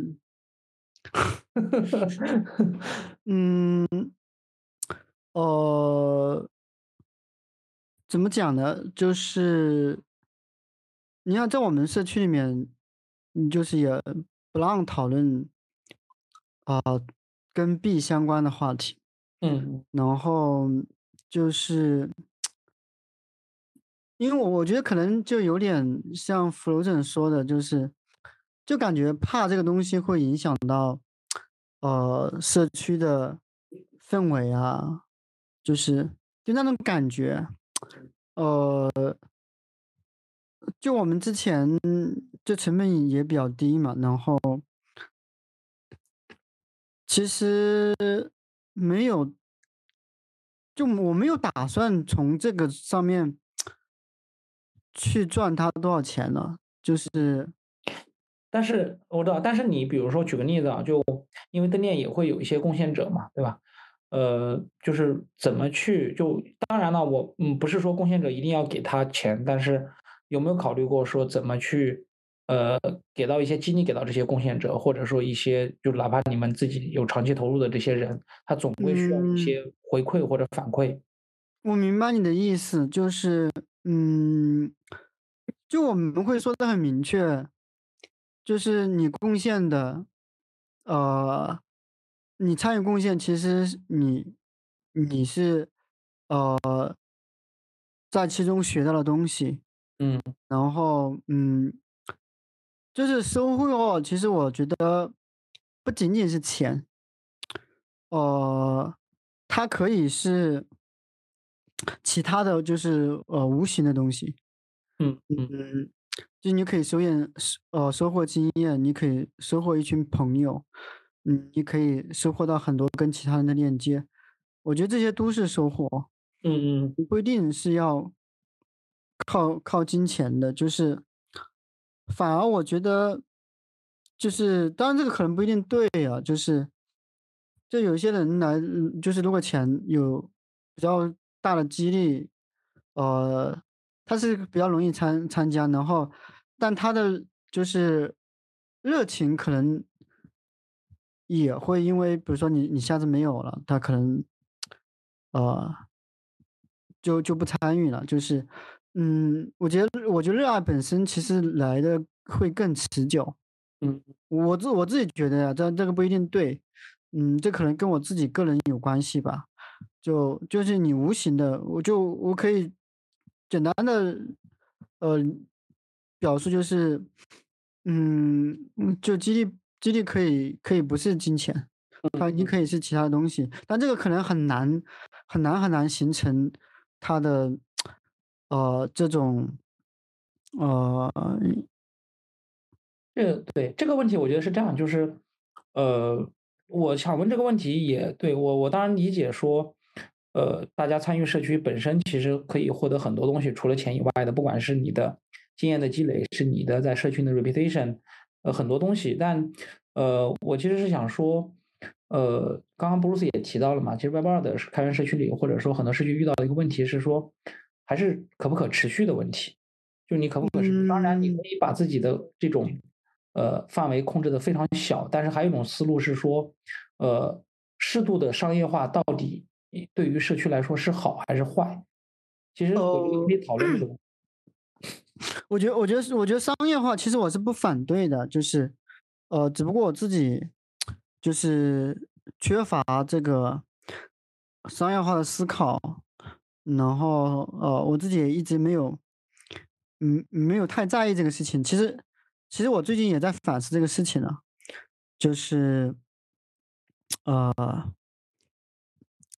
嗯，呃。怎么讲呢？就是你要在我们社区里面，你就是也不让讨论啊跟币相关的话题。嗯，然后就是因为我我觉得可能就有点像弗罗镇说的，就是就感觉怕这个东西会影响到呃社区的氛围啊，就是就那种感觉。呃，就我们之前就成本也比较低嘛，然后其实没有，就我没有打算从这个上面去赚他多少钱呢？就是，但是我知道，但是你比如说举个例子啊，就因为灯链也会有一些贡献者嘛，对吧？呃，就是怎么去就当然了，我嗯不是说贡献者一定要给他钱，但是有没有考虑过说怎么去呃给到一些激励给到这些贡献者，或者说一些就哪怕你们自己有长期投入的这些人，他总归需要一些回馈或者反馈。我明白你的意思，就是嗯，就我们会说的很明确，就是你贡献的呃。你参与贡献，其实你你是呃在其中学到了东西，嗯，然后嗯，就是收获。其实我觉得不仅仅是钱，呃，它可以是其他的就是呃无形的东西，嗯嗯，就你可以收验呃收获经验，你可以收获一群朋友。嗯，你可以收获到很多跟其他人的链接，我觉得这些都是收获。嗯嗯，不一定是要靠靠金钱的，就是反而我觉得，就是当然这个可能不一定对啊，就是就有些人来，就是如果钱有比较大的激励，呃，他是比较容易参参加，然后但他的就是热情可能。也会因为，比如说你你下次没有了，他可能，呃，就就不参与了。就是，嗯，我觉得，我觉得热爱本身其实来的会更持久。嗯，我自我自己觉得呀，这这个不一定对。嗯，这可能跟我自己个人有关系吧。就就是你无形的，我就我可以简单的，呃，表述就是，嗯嗯，就激励。激励可以可以不是金钱，它你可以是其他的东西，但这个可能很难很难很难形成它的呃这种呃，这对这个问题我觉得是这样，就是呃，我想问这个问题也对我我当然理解说，呃，大家参与社区本身其实可以获得很多东西，除了钱以外的，不管是你的经验的积累，是你的在社群的 reputation。呃，很多东西，但，呃，我其实是想说，呃，刚刚布鲁斯也提到了嘛，其实 Web 二的开源社区里，或者说很多社区遇到的一个问题是说，还是可不可持续的问题。就你可不可持续？当然，你可以把自己的这种呃范围控制的非常小，但是还有一种思路是说，呃，适度的商业化到底对于社区来说是好还是坏？其实我觉得可以讨论这个。我觉得，我觉得是，我觉得商业化其实我是不反对的，就是呃，只不过我自己就是缺乏这个商业化的思考，然后呃，我自己也一直没有。嗯，没有太在意这个事情。其实，其实我最近也在反思这个事情呢，就是，呃，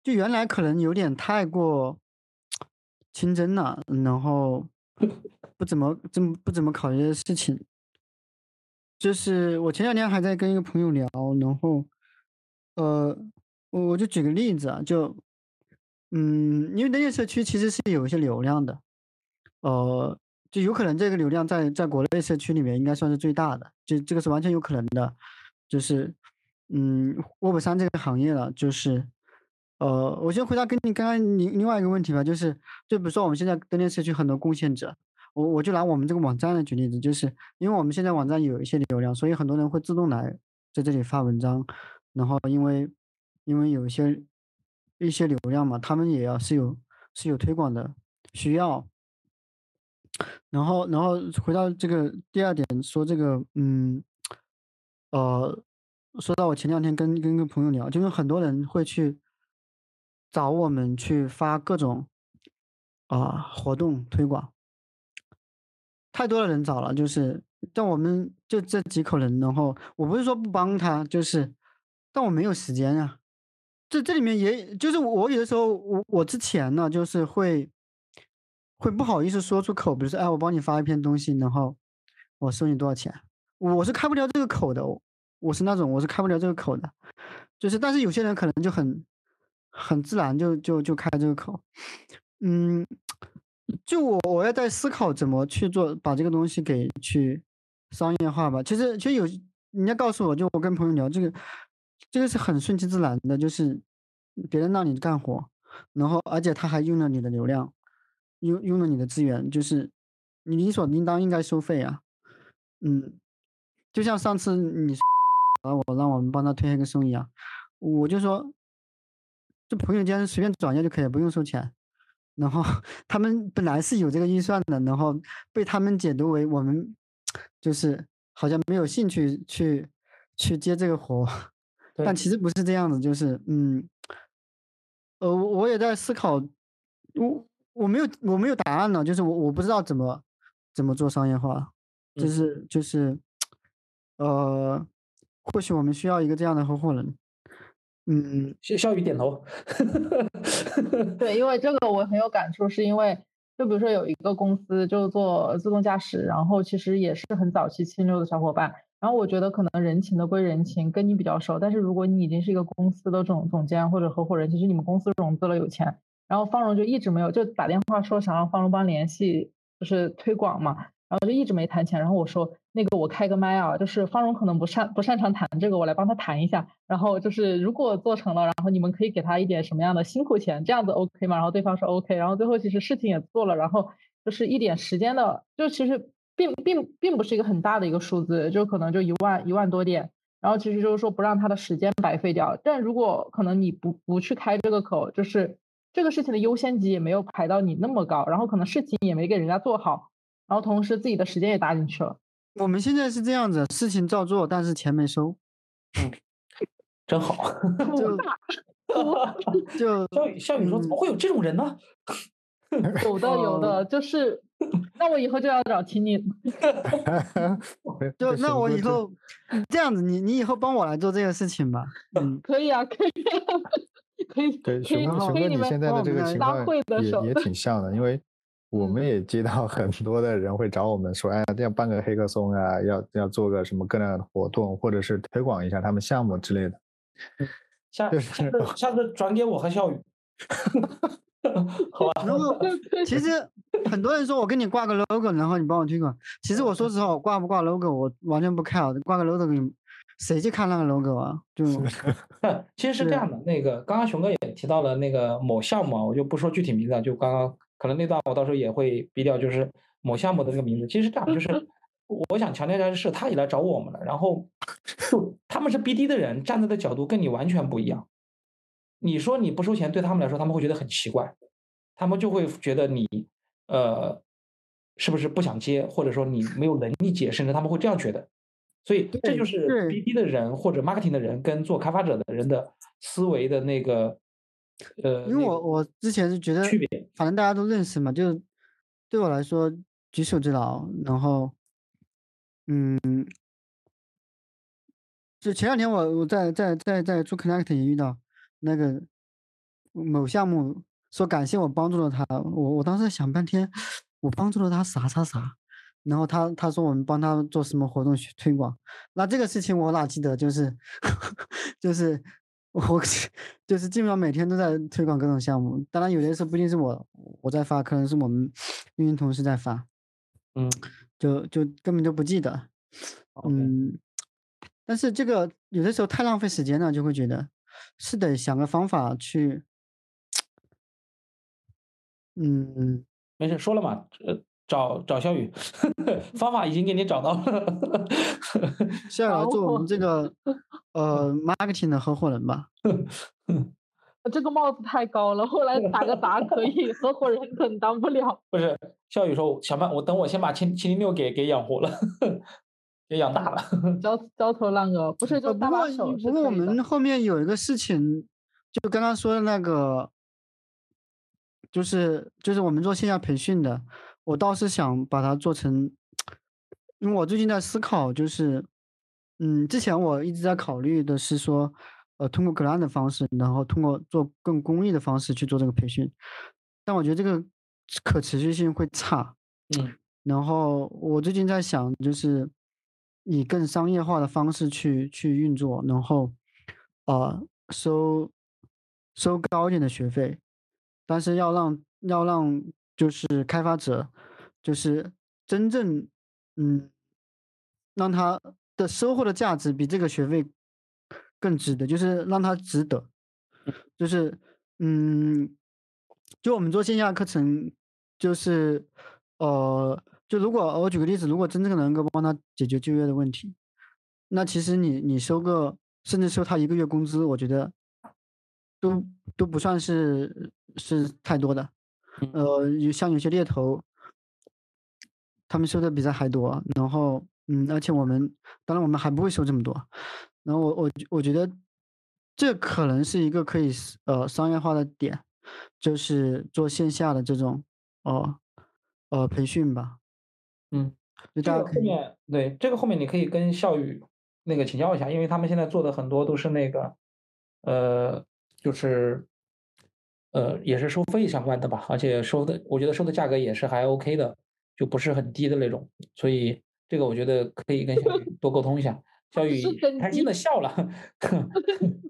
就原来可能有点太过清真了，然后不怎么这么不怎么考虑的事情。就是我前两天还在跟一个朋友聊，然后，呃，我我就举个例子啊，就，嗯，因为那些社区其实是有一些流量的，呃。就有可能这个流量在在国内社区里面应该算是最大的，就这个是完全有可能的。就是，嗯，Web 三这个行业了，就是，呃，我先回答跟你刚刚另另外一个问题吧，就是，就比如说我们现在登录社区很多贡献者，我我就拿我们这个网站来举例子，就是因为我们现在网站有一些流量，所以很多人会自动来在这里发文章，然后因为因为有一些一些流量嘛，他们也要是有是有推广的需要。然后，然后回到这个第二点，说这个，嗯，呃，说到我前两天跟跟个朋友聊，就是很多人会去找我们去发各种啊活动推广，太多的人找了，就是，但我们就这几口人，然后我不是说不帮他，就是，但我没有时间啊，这这里面也就是我有的时候，我我之前呢，就是会。会不好意思说出口，比如说，哎，我帮你发一篇东西，然后我收你多少钱？我是开不了这个口的，我是那种我是开不了这个口的，就是，但是有些人可能就很很自然就就就开这个口，嗯，就我我要在思考怎么去做，把这个东西给去商业化吧。其实其实有人家告诉我就我跟朋友聊这个，这个是很顺其自然的，就是别人让你干活，然后而且他还用了你的流量。用用了你的资源，就是你理所应当应该收费啊，嗯，就像上次你啊，我让我们帮他推一个生意啊，我就说，这朋友间随便转一下就可以，不用收钱。然后他们本来是有这个预算的，然后被他们解读为我们就是好像没有兴趣去去接这个活，但其实不是这样子，就是嗯，呃，我也在思考，我。我没有，我没有答案呢，就是我我不知道怎么怎么做商业化，就是就是，呃，或许我们需要一个这样的合伙人。嗯，笑笑宇点头。对，因为这个我很有感触，是因为就比如说有一个公司就做自动驾驶，然后其实也是很早期七六的小伙伴，然后我觉得可能人情的归人情，跟你比较熟，但是如果你已经是一个公司的总总监或者合伙人，其实你们公司融资了有钱。然后方荣就一直没有，就打电话说想让方荣帮联系，就是推广嘛。然后就一直没谈钱。然后我说那个我开个麦啊，就是方荣可能不擅不擅长谈这个，我来帮他谈一下。然后就是如果做成了，然后你们可以给他一点什么样的辛苦钱，这样子 OK 吗？然后对方说 OK。然后最后其实事情也做了，然后就是一点时间的，就其实并并并不是一个很大的一个数字，就可能就一万一万多点。然后其实就是说不让他的时间白费掉。但如果可能你不不去开这个口，就是。这个事情的优先级也没有排到你那么高，然后可能事情也没给人家做好，然后同时自己的时间也搭进去了。我们现在是这样子，事情照做，但是钱没收。嗯，真好。就 就肖宇，肖宇说：“怎么会有这种人呢？”有的，有的，就是。那我以后就要找听你。就那我以后这样子，你你以后帮我来做这个事情吧。嗯，可以啊，可以。可以，对，熊哥，熊哥，你现在的这个情况也也挺像的，因为我们也接到很多的人会找我们说，哎，要办个黑客松啊，要要做个什么各样的活动，或者是推广一下他们项目之类的。下下次下次转给我和笑宇。好吧。如果 其实很多人说我给你挂个 logo，然后你帮我推广，其实我说实话，我挂不挂 logo，我完全不 care，，挂个 logo 给你谁去看那个 logo 啊？就 其实是这样的，那个刚刚熊哥也提到了那个某项目啊，我就不说具体名字了，就刚刚可能那段我到时候也会逼掉，就是某项目的这个名字。其实这样，就是我想强调一下，是他也来找我们了，然后就他们是 BD 的人，站在的角度跟你完全不一样。你说你不收钱，对他们来说他们会觉得很奇怪，他们就会觉得你呃是不是不想接，或者说你没有能力接，甚至他们会这样觉得。所以这就是 BD 的人或者 marketing 的人跟做开发者的人的思维的那个，呃，因为我我之前是觉得区别，反正大家都认识嘛，就对我来说举手之劳。然后，嗯，就前两天我我在在在在做 Connect 也遇到那个某项目说感谢我帮助了他，我我当时想半天，我帮助了他啥啥啥。然后他他说我们帮他做什么活动去推广，那这个事情我哪记得？就是 就是我 就是基本上每天都在推广各种项目。当然有的时候不一定是我我在发，可能是我们运营同事在发，嗯，就就根本就不记得。嗯，但是这个有的时候太浪费时间了，就会觉得是得想个方法去。嗯，没事，说了嘛，呃。找找小雨，方法已经给你找到了。下来做我们这个呃 marketing 的合伙人吧。这个帽子太高了，后来打个杂可以，合伙人可能当不了。不是，小雨说小曼，我等我先把七七零六给给养活了，给养大了。焦 焦头烂额，不是就不过不过我们后面有一个事情，就刚刚说的那个，就是就是我们做线下培训的。我倒是想把它做成，因为我最近在思考，就是，嗯，之前我一直在考虑的是说，呃，通过 g r a n 的方式，然后通过做更公益的方式去做这个培训，但我觉得这个可持续性会差，嗯，然后我最近在想，就是以更商业化的方式去去运作，然后，呃，收收高一点的学费，但是要让要让。就是开发者，就是真正，嗯，让他的收获的价值比这个学费更值得，就是让他值得，就是，嗯，就我们做线下课程，就是，呃，就如果我举个例子，如果真正能够帮他解决就业的问题，那其实你你收个，甚至收他一个月工资，我觉得都都不算是是太多的。呃，有像有些猎头，他们收的比这还多，然后，嗯，而且我们，当然我们还不会收这么多，然后我我我觉得，这可能是一个可以呃商业化的点，就是做线下的这种，哦，呃，培训吧，嗯，这个后面对这个后面你可以跟校宇那个请教一下，因为他们现在做的很多都是那个，呃，就是。呃，也是收费相关的吧，而且收的，我觉得收的价格也是还 OK 的，就不是很低的那种，所以这个我觉得可以跟多沟通一下。小雨开心的笑了。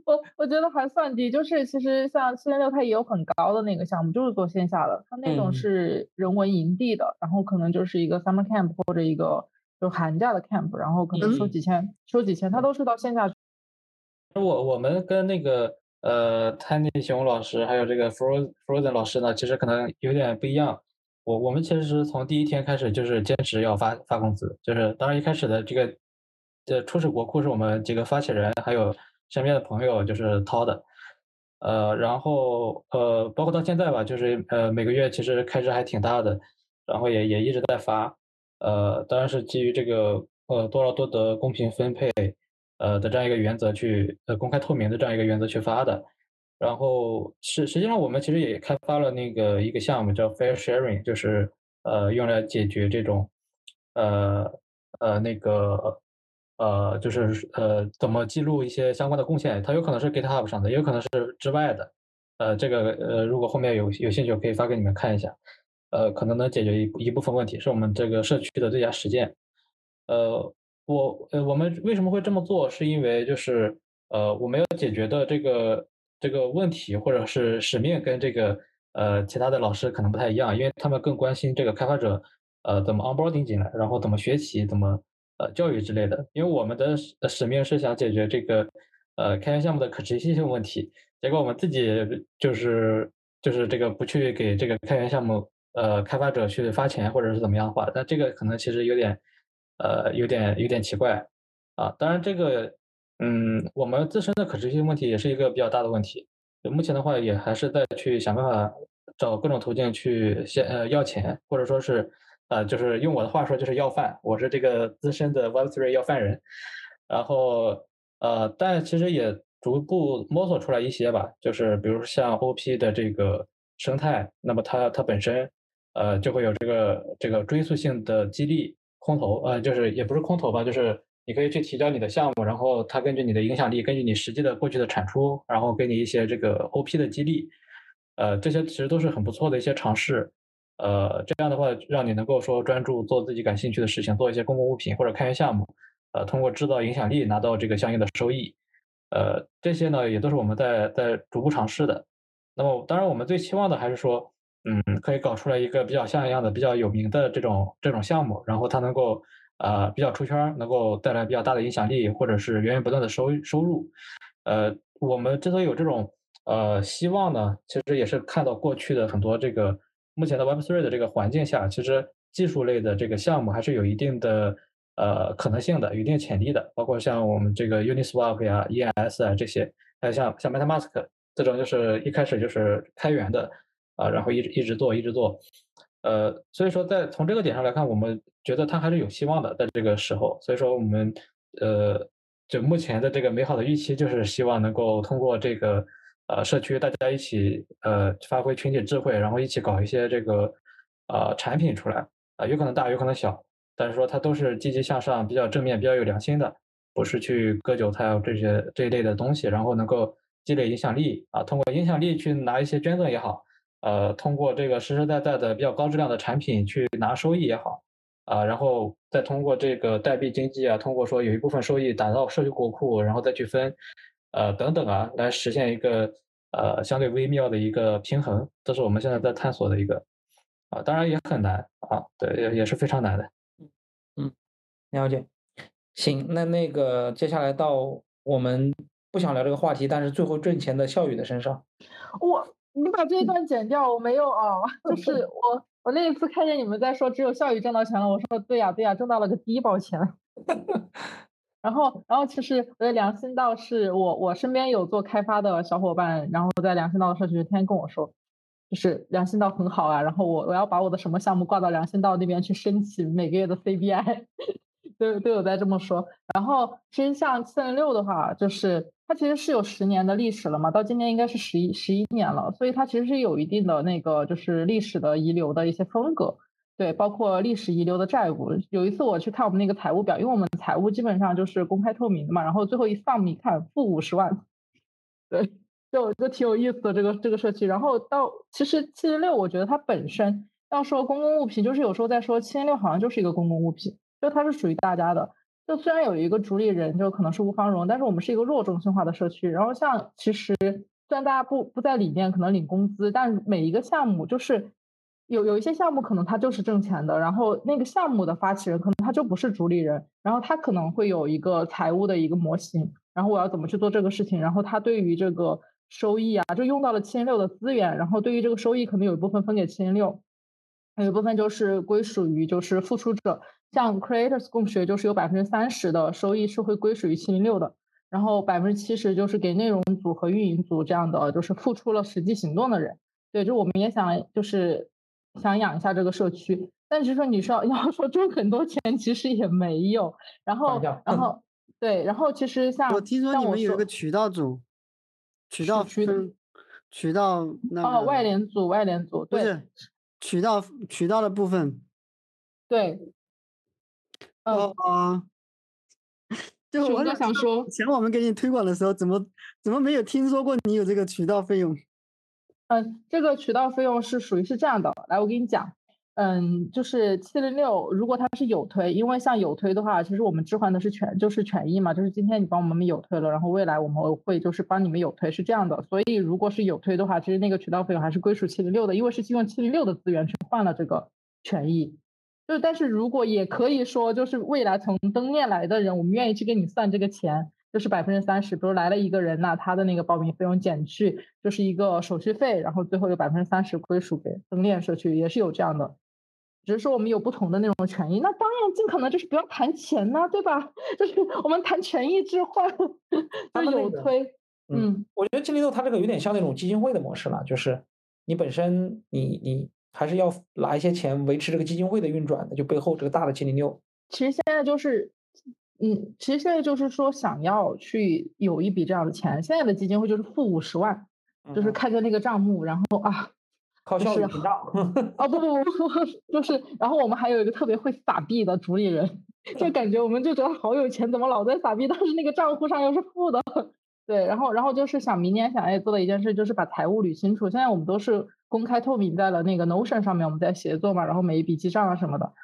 我我觉得还算低，就是其实像七零六它也有很高的那个项目，就是做线下的，它那种是人文营地的，然后可能就是一个 summer camp 或者一个就寒假的 camp，然后可能收几千，收几千，它都是到线下。我我们跟那个。呃，泰尼熊老师还有这个 Frozen Frozen 老师呢，其实可能有点不一样。我我们其实是从第一天开始就是坚持要发发工资，就是当然一开始的这个，这初始国库是我们几个发起人还有身边的朋友就是掏的，呃，然后呃，包括到现在吧，就是呃每个月其实开支还挺大的，然后也也一直在发，呃，当然是基于这个呃多劳多得公平分配。呃的这样一个原则去呃公开透明的这样一个原则去发的，然后实实际上我们其实也开发了那个一个项目叫 Fair Sharing，就是呃用来解决这种呃呃那个呃就是呃怎么记录一些相关的贡献，它有可能是 GitHub 上的，也有可能是之外的，呃这个呃如果后面有有兴趣，可以发给你们看一下，呃可能能解决一一部分问题，是我们这个社区的最佳实践，呃。我呃，我们为什么会这么做？是因为就是呃，我们要解决的这个这个问题或者是使命跟这个呃其他的老师可能不太一样，因为他们更关心这个开发者呃怎么 onboarding 进来，然后怎么学习，怎么呃教育之类的，因为我们的使命是想解决这个呃开源项目的可持续性问题，结果我们自己就是就是这个不去给这个开源项目呃开发者去发钱或者是怎么样的话，那这个可能其实有点呃有点有点奇怪啊。当然这个嗯我们自身的可持续性问题也是一个比较大的问题，目前的话也还是在去想办法找各种途径去先呃要钱，或者说是。呃，就是用我的话说，就是要饭。我是这个资深的 Web3 要饭人，然后呃，但其实也逐步摸索出来一些吧。就是比如像 OP 的这个生态，那么它它本身呃就会有这个这个追溯性的激励空投，呃，就是也不是空投吧，就是你可以去提交你的项目，然后它根据你的影响力，根据你实际的过去的产出，然后给你一些这个 OP 的激励，呃，这些其实都是很不错的一些尝试。呃，这样的话，让你能够说专注做自己感兴趣的事情，做一些公共物品或者开源项目，呃，通过制造影响力拿到这个相应的收益，呃，这些呢也都是我们在在逐步尝试的。那么，当然我们最期望的还是说，嗯，可以搞出来一个比较像样的、比较有名的这种这种项目，然后它能够呃比较出圈，能够带来比较大的影响力，或者是源源不断的收收入。呃，我们之所以有这种呃希望呢，其实也是看到过去的很多这个。目前的 Web3 的这个环境下，其实技术类的这个项目还是有一定的呃可能性的，有一定潜力的。包括像我们这个 Uniswap 呀、E.S 啊这些，还有像像 MetaMask 这种，就是一开始就是开源的啊，然后一直一直做一直做。呃，所以说在从这个点上来看，我们觉得它还是有希望的，在这个时候。所以说我们呃，就目前的这个美好的预期，就是希望能够通过这个。呃，社区大家一起呃发挥群体智慧，然后一起搞一些这个呃产品出来啊，有可能大，有可能小，但是说它都是积极向上、比较正面、比较有良心的，不是去割韭菜这些这一类的东西，然后能够积累影响力啊，通过影响力去拿一些捐赠也好，呃，通过这个实实在在的比较高质量的产品去拿收益也好，啊，然后再通过这个代币经济啊，通过说有一部分收益打到社区国库，然后再去分。呃，等等啊，来实现一个呃相对微妙的一个平衡，这是我们现在在探索的一个啊，当然也很难啊，对，也也是非常难的。嗯，了解。行，那那个接下来到我们不想聊这个话题，但是最后挣钱的笑语的身上。我，你把这一段剪掉，我没有啊，就是 我我那一次看见你们在说只有笑语挣到钱了，我说对呀对呀，挣到了个低保钱。然后，然后其实我的良心道是我，我身边有做开发的小伙伴，然后在良心道的社区天天跟我说，就是良心道很好啊，然后我我要把我的什么项目挂到良心道那边去申请每个月的 CBI，都都有在这么说。然后其实像七零六的话，就是它其实是有十年的历史了嘛，到今年应该是十一十一年了，所以它其实是有一定的那个就是历史的遗留的一些风格。对，包括历史遗留的债务。有一次我去看我们那个财务表，因为我们财务基本上就是公开透明的嘛，然后最后一 sum 一看，负五十万。对，就就挺有意思的这个这个社区。然后到其实七零六，我觉得它本身要说公共物品，就是有时候在说七零六好像就是一个公共物品，就它是属于大家的。就虽然有一个主理人，就可能是吴方荣，但是我们是一个弱中心化的社区。然后像其实虽然大家不不在里面，可能领工资，但每一个项目就是。有有一些项目可能它就是挣钱的，然后那个项目的发起人可能他就不是主理人，然后他可能会有一个财务的一个模型，然后我要怎么去做这个事情，然后他对于这个收益啊，就用到了七零六的资源，然后对于这个收益可能有一部分分给七零六，有一部分就是归属于就是付出者，像 Creators 共学就是有百分之三十的收益是会归属于七零六的，然后百分之七十就是给内容组和运营组这样的就是付出了实际行动的人，对，就我们也想就是。想养一下这个社区，但是说你说 要说挣很多钱，其实也没有。然后，然后对，然后其实像我听说你们有一个渠道组，渠道渠渠道那哦外联组外联组不是渠道渠道的部分，对，哦啊，就我想说，前我们给你推广的时候，怎么怎么没有听说过你有这个渠道费用？嗯，这个渠道费用是属于是这样的，来，我给你讲，嗯，就是七零六，如果它是有推，因为像有推的话，其实我们置换的是权，就是权益嘛，就是今天你帮我们有推了，然后未来我们会就是帮你们有推，是这样的，所以如果是有推的话，其实那个渠道费用还是归属七零六的，因为是用七零六的资源去换了这个权益，就但是如果也可以说，就是未来从登链来的人，我们愿意去给你算这个钱，就是百分之三十，比如来了一个人，那他的那个报名费用减去就是一个手续费，然后最后有百分之三十归属给分链社区，也是有这样的。只是说我们有不同的那种权益，那当然尽可能就是不要谈钱呐，对吧？就是我们谈权益置换，就有推。嗯，我觉得七零六它这个有点像那种基金会的模式了，就是你本身你你还是要拿一些钱维持这个基金会的运转的，就背后这个大的七零六。其实现在就是，嗯，其实现在就是说想要去有一笔这样的钱，现在的基金会就是负五十万，就是看着那个账目，然后啊。靠效率膨胀哦不不不不，就是，然后我们还有一个特别会撒币的主理人，就感觉我们就觉得好有钱，怎么老在撒币，但是那个账户上又是负的，对，然后然后就是想明年想要做的一件事就是把财务捋清楚，现在我们都是公开透明在了那个 Notion 上面，我们在协作嘛，然后每一笔记账啊什么的，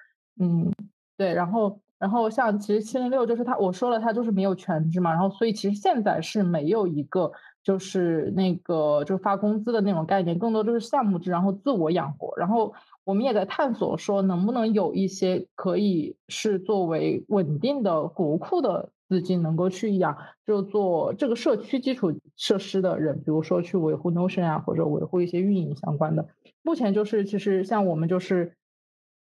嗯，对，然后然后像其实七零六就是他我说了他就是没有全职嘛，然后所以其实现在是没有一个。就是那个，就发工资的那种概念，更多就是项目制，然后自我养活。然后我们也在探索，说能不能有一些可以是作为稳定的国库的资金，能够去养，就做这个社区基础设施的人，比如说去维护 Notion 啊，或者维护一些运营相关的。目前就是，其实像我们就是，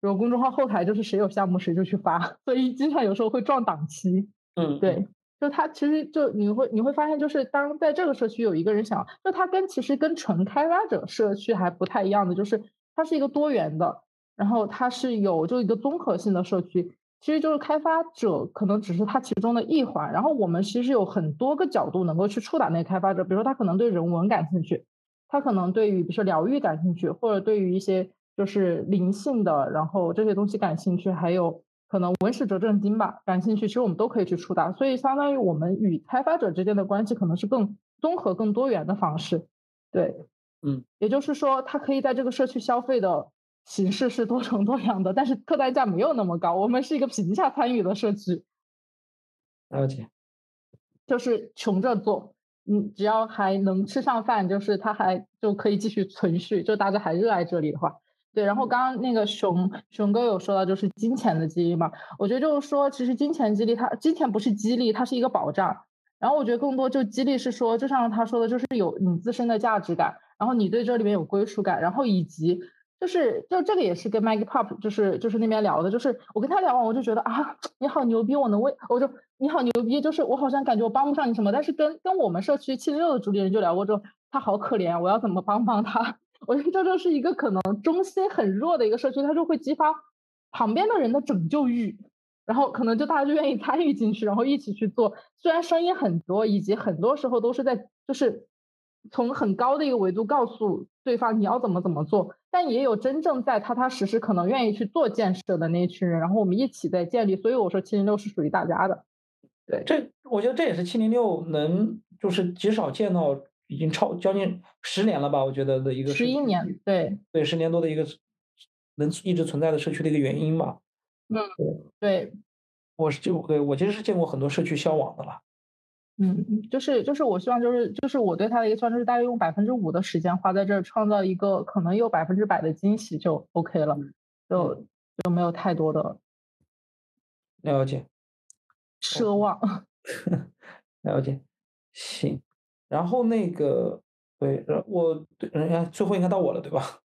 比如公众号后台就是谁有项目谁就去发，所以经常有时候会撞档期。嗯，对。就他其实就你会你会发现，就是当在这个社区有一个人想，就他跟其实跟纯开发者社区还不太一样的，就是它是一个多元的，然后它是有就一个综合性的社区，其实就是开发者可能只是它其中的一环，然后我们其实有很多个角度能够去触达那个开发者，比如说他可能对人文感兴趣，他可能对于比如说疗愈感兴趣，或者对于一些就是灵性的，然后这些东西感兴趣，还有。可能文史哲正经吧，感兴趣，其实我们都可以去触达，所以相当于我们与开发者之间的关系可能是更综合、更多元的方式。对，嗯，也就是说，他可以在这个社区消费的形式是多种多样的，但是客单价没有那么高。我们是一个平价参与的社区，了解，就是穷着做，嗯，只要还能吃上饭，就是他还就可以继续存续，就大家还热爱这里的话。对，然后刚刚那个熊熊哥有说到，就是金钱的激励嘛。我觉得就是说，其实金钱激励它，金钱不是激励，它是一个保障。然后我觉得更多就激励是说，就像他说的，就是有你自身的价值感，然后你对这里面有归属感，然后以及就是就这个也是跟 Maggie Pop 就是就是那边聊的，就是我跟他聊完，我就觉得啊，你好牛逼，我能为我就你好牛逼，就是我好像感觉我帮不上你什么，但是跟跟我们社区七零六的主理人就聊过之后，他好可怜，我要怎么帮帮他？我觉得这就是一个可能中心很弱的一个社区，它就会激发旁边的人的拯救欲，然后可能就大家就愿意参与进去，然后一起去做。虽然声音很多，以及很多时候都是在就是从很高的一个维度告诉对方你要怎么怎么做，但也有真正在踏踏实实可能愿意去做建设的那一群人，然后我们一起在建立。所以我说七零六是属于大家的。对，这我觉得这也是七零六能就是极少见到。已经超将近十年了吧？我觉得的一个十一年，对对，十年多的一个能一直存在的社区的一个原因吧。嗯，对，我是就对我其实是见过很多社区消亡的了。嗯，就是就是我希望就是就是我对他的一个期望就是大约用百分之五的时间花在这儿，创造一个可能有百分之百的惊喜就 OK 了，就就没有太多的了解奢望。了解，行。然后那个，对，我对，人家最后应该到我了，对吧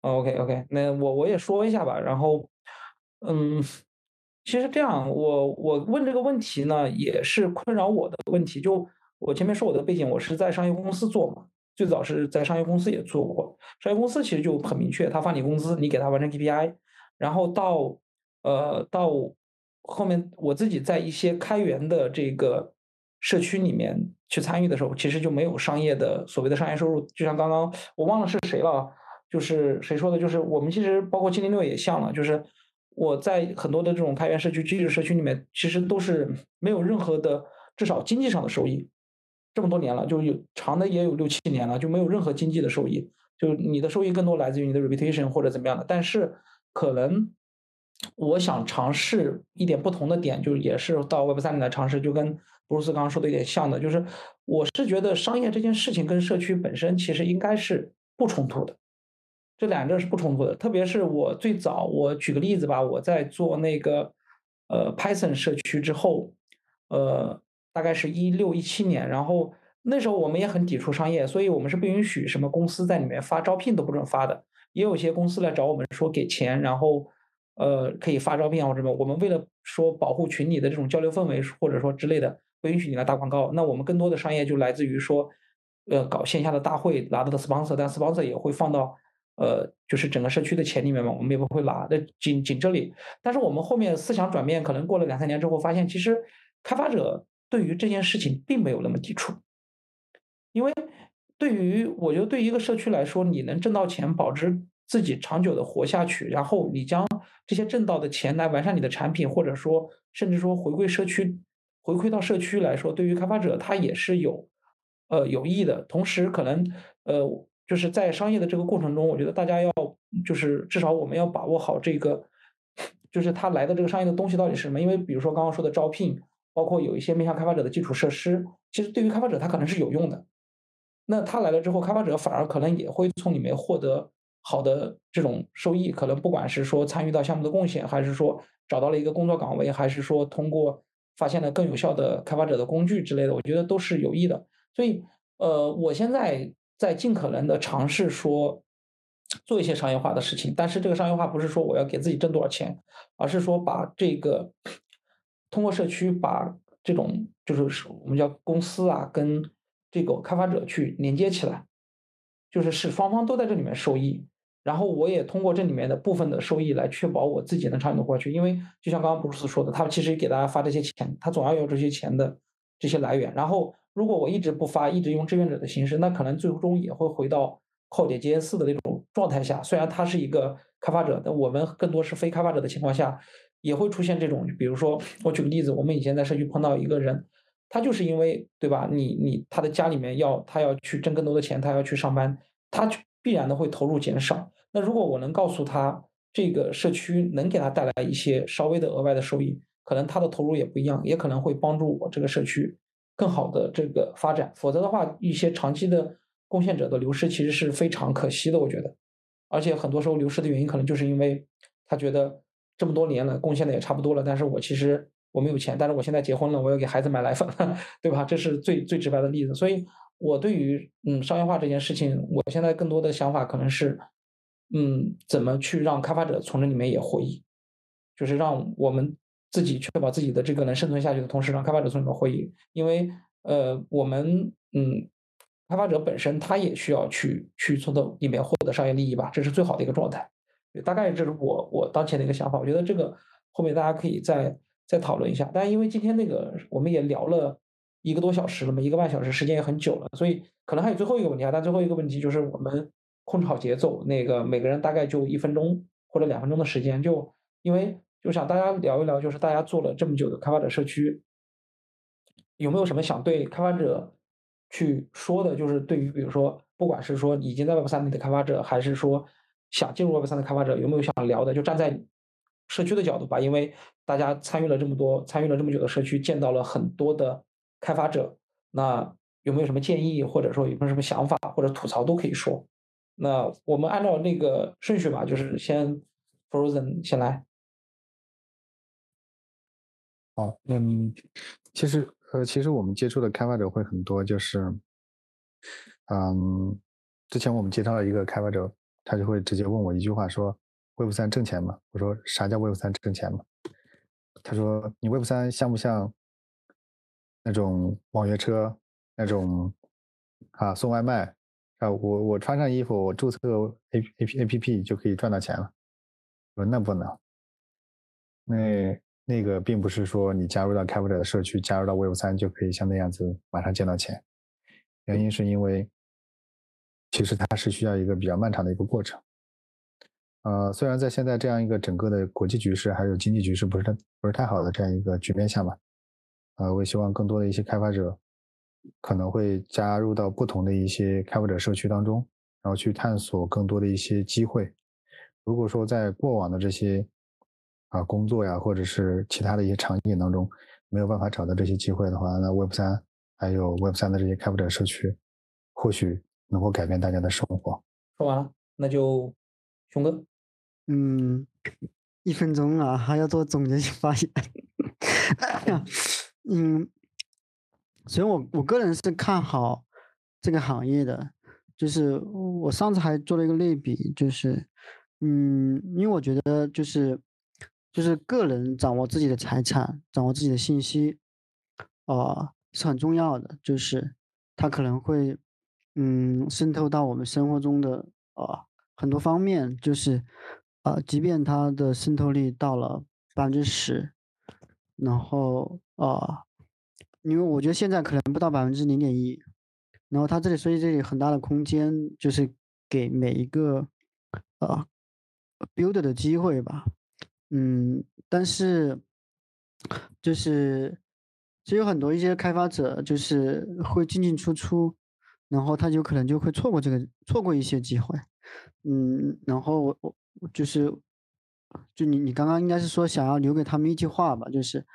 ？OK OK，那我我也说一下吧。然后，嗯，其实这样，我我问这个问题呢，也是困扰我的问题。就我前面说我的背景，我是在商业公司做嘛，最早是在商业公司也做过。商业公司其实就很明确，他发你工资，你给他完成 KPI，然后到呃到后面我自己在一些开源的这个。社区里面去参与的时候，其实就没有商业的所谓的商业收入。就像刚刚我忘了是谁了，就是谁说的，就是我们其实包括七零六也像了，就是我在很多的这种开源社区、机制社区里面，其实都是没有任何的至少经济上的收益。这么多年了，就有长的也有六七年了，就没有任何经济的收益。就你的收益更多来自于你的 reputation 或者怎么样的。但是可能我想尝试一点不同的点，就也是到 Web 三里来尝试，就跟。布鲁斯刚刚说的有点像的，就是我是觉得商业这件事情跟社区本身其实应该是不冲突的，这两者是不冲突的。特别是我最早，我举个例子吧，我在做那个呃 Python 社区之后，呃，大概是一六一七年，然后那时候我们也很抵触商业，所以我们是不允许什么公司在里面发招聘都不准发的。也有些公司来找我们说给钱，然后呃可以发招聘啊或者什么。我们为了说保护群里的这种交流氛围，或者说之类的。不允许你来打广告，那我们更多的商业就来自于说，呃，搞线下的大会拿到的 sponsor，但 sponsor 也会放到，呃，就是整个社区的钱里面嘛，我们也不会拿。那仅仅这里，但是我们后面思想转变，可能过了两三年之后，发现其实开发者对于这件事情并没有那么抵触，因为对于我觉得对一个社区来说，你能挣到钱，保值自己长久的活下去，然后你将这些挣到的钱来完善你的产品，或者说甚至说回归社区。回馈到社区来说，对于开发者他也是有，呃有益的。同时，可能呃就是在商业的这个过程中，我觉得大家要就是至少我们要把握好这个，就是他来的这个商业的东西到底是什么。因为比如说刚刚说的招聘，包括有一些面向开发者的基础设施，其实对于开发者他可能是有用的。那他来了之后，开发者反而可能也会从里面获得好的这种收益。可能不管是说参与到项目的贡献，还是说找到了一个工作岗位，还是说通过。发现了更有效的开发者的工具之类的，我觉得都是有益的。所以，呃，我现在在尽可能的尝试说做一些商业化的事情，但是这个商业化不是说我要给自己挣多少钱，而是说把这个通过社区把这种就是我们叫公司啊跟这个开发者去连接起来，就是使双方都在这里面受益。然后我也通过这里面的部分的收益来确保我自己能长久的活下去，因为就像刚刚布鲁斯说的，他其实给大家发这些钱，他总要有这些钱的这些来源。然后如果我一直不发，一直用志愿者的形式，那可能最终也会回到靠点 JS 的那种状态下。虽然他是一个开发者，但我们更多是非开发者的情况下，也会出现这种，比如说我举个例子，我们以前在社区碰到一个人，他就是因为对吧？你你他的家里面要他要去挣更多的钱，他要去上班，他去。必然的会投入减少。那如果我能告诉他这个社区能给他带来一些稍微的额外的收益，可能他的投入也不一样，也可能会帮助我这个社区更好的这个发展。否则的话，一些长期的贡献者的流失其实是非常可惜的，我觉得。而且很多时候流失的原因可能就是因为他觉得这么多年了贡献的也差不多了，但是我其实我没有钱，但是我现在结婚了，我要给孩子买奶粉，对吧？这是最最直白的例子，所以。我对于嗯商业化这件事情，我现在更多的想法可能是，嗯，怎么去让开发者从这里面也获益，就是让我们自己确保自己的这个能生存下去的同时，让开发者从里面获益。因为呃，我们嗯，开发者本身他也需要去去从这里面获得商业利益吧，这是最好的一个状态。大概这是我我当前的一个想法。我觉得这个后面大家可以再再讨论一下。但因为今天那个我们也聊了。一个多小时了嘛，一个半小时，时间也很久了，所以可能还有最后一个问题啊。但最后一个问题就是我们控制好节奏，那个每个人大概就一分钟或者两分钟的时间，就因为就想大家聊一聊，就是大家做了这么久的开发者社区，有没有什么想对开发者去说的？就是对于比如说，不管是说已经在 Web 三里的开发者，还是说想进入 Web 三的开发者，有没有想聊的？就站在社区的角度吧，因为大家参与了这么多，参与了这么久的社区，见到了很多的。开发者，那有没有什么建议，或者说有没有什么想法或者吐槽都可以说。那我们按照那个顺序吧，就是先 Frozen 先来。好，嗯，其实呃，其实我们接触的开发者会很多，就是，嗯，之前我们接到了一个开发者，他就会直接问我一句话，说 Web 三挣钱吗？我说啥叫 Web 三挣钱吗？他说你 Web 三像不像？那种网约车，那种啊送外卖啊，我我穿上衣服，我注册 A A P A P P 就可以赚到钱了。我说那不能，那那个并不是说你加入到开发者的社区，加入到 Web 三就可以像那样子马上见到钱。原因是因为其实它是需要一个比较漫长的一个过程。呃，虽然在现在这样一个整个的国际局势还有经济局势不是太不是太好的这样一个局面下嘛。呃，我也希望更多的一些开发者可能会加入到不同的一些开发者社区当中，然后去探索更多的一些机会。如果说在过往的这些啊工作呀，或者是其他的一些场景当中没有办法找到这些机会的话，那 Web 三还有 Web 三的这些开发者社区，或许能够改变大家的生活。说完了，那就熊哥。嗯，一分钟啊，还要做总结性发言。嗯，所以我我个人是看好这个行业的，就是我上次还做了一个类比，就是嗯，因为我觉得就是就是个人掌握自己的财产，掌握自己的信息，啊，是很重要的，就是它可能会嗯渗透到我们生活中的啊很多方面，就是。啊，即便它的渗透率到了百分之十，然后啊，因为我觉得现在可能不到百分之零点一，然后它这里所以这里很大的空间就是给每一个呃 build 的机会吧，嗯，但是就是其实有很多一些开发者就是会进进出出，然后他就可能就会错过这个错过一些机会，嗯，然后我我。就是，就你你刚刚应该是说想要留给他们一句话吧，就是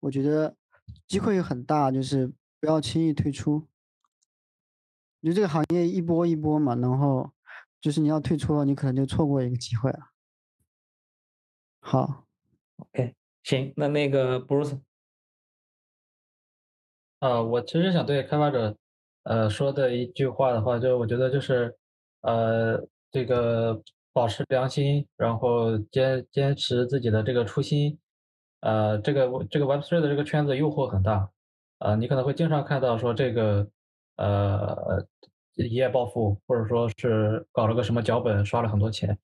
我觉得机会很大，就是不要轻易退出。就这个行业一波一波嘛，然后就是你要退出了，你可能就错过一个机会了。好，OK，行，那那个 Bruce，呃，我其实想对开发者呃说的一句话的话，就我觉得就是呃这个。保持良心，然后坚坚持自己的这个初心，呃，这个这个 Web3 的这个圈子诱惑很大，呃，你可能会经常看到说这个，呃，一夜暴富，或者说是搞了个什么脚本刷了很多钱，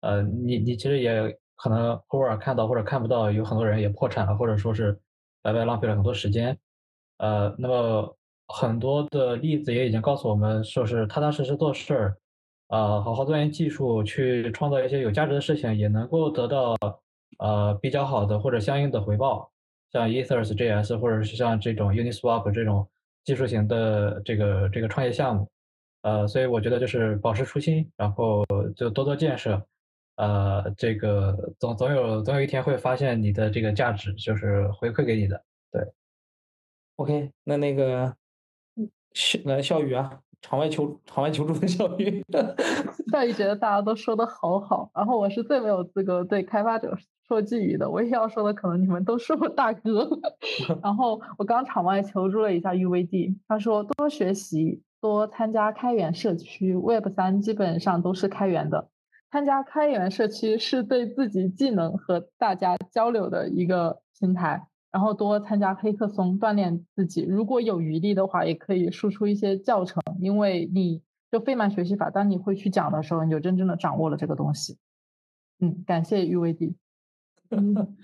呃，你你其实也可能偶尔看到或者看不到，有很多人也破产了，或者说是白白浪费了很多时间，呃，那么很多的例子也已经告诉我们，说是踏踏实实做事儿。啊，好好钻研技术，去创造一些有价值的事情，也能够得到呃比较好的或者相应的回报。像 Ethers JS 或者是像这种 Uniswap 这种技术型的这个这个创业项目，呃，所以我觉得就是保持初心，然后就多多建设，呃，这个总总有总有一天会发现你的这个价值就是回馈给你的。对，OK，那那个笑来笑宇啊。场外求场外求助的教育，教育觉得大家都说的好好，然后我是最没有资格对开发者说寄语的。我也要说的，可能你们都是我大哥。然后我刚场外求助了一下 UVD，他说多学习，多参加开源社区，Web 三基本上都是开源的。参加开源社区是对自己技能和大家交流的一个平台。然后多参加黑客松，锻炼自己。如果有余力的话，也可以输出一些教程，因为你就费曼学习法，当你会去讲的时候，你就真正的掌握了这个东西。嗯，感谢 UVD。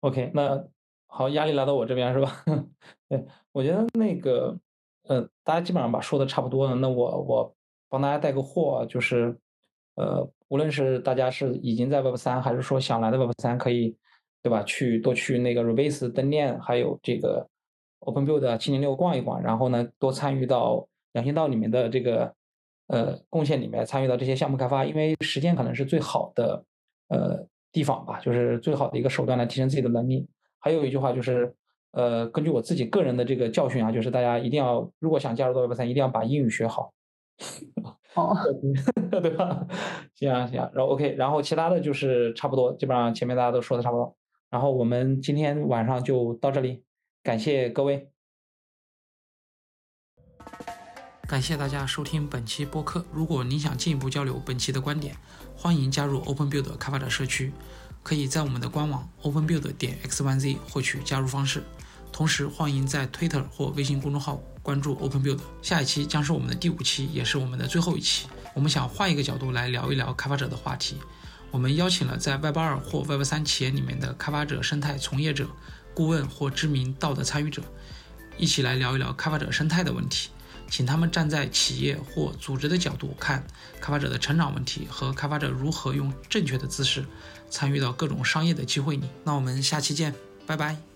OK，那好，压力来到我这边是吧？对，我觉得那个，呃，大家基本上把说的差不多了。那我我帮大家带个货，就是，呃，无论是大家是已经在 Web 三，还是说想来的 Web 三，可以。对吧？去多去那个 Rebase 灯链，还有这个 Open Build 七零六逛一逛，然后呢，多参与到两心道里面的这个呃贡献里面，参与到这些项目开发，因为实践可能是最好的呃地方吧，就是最好的一个手段来提升自己的能力。还有一句话就是，呃，根据我自己个人的这个教训啊，就是大家一定要，如果想加入到 Web 三，一定要把英语学好。哦，对吧？行啊行啊，然后 OK，然后其他的就是差不多，基本上前面大家都说的差不多。然后我们今天晚上就到这里，感谢各位，感谢大家收听本期播客。如果您想进一步交流本期的观点，欢迎加入 OpenBuild 开发者社区，可以在我们的官网 OpenBuild 点 x1z 获取加入方式。同时，欢迎在 Twitter 或微信公众号关注 OpenBuild。下一期将是我们的第五期，也是我们的最后一期。我们想换一个角度来聊一聊开发者的话题。我们邀请了在 Web 二或 Web 三企业里面的开发者生态从业者、顾问或知名道德参与者，一起来聊一聊开发者生态的问题，请他们站在企业或组织的角度看开发者的成长问题和开发者如何用正确的姿势参与到各种商业的机会里。那我们下期见，拜拜。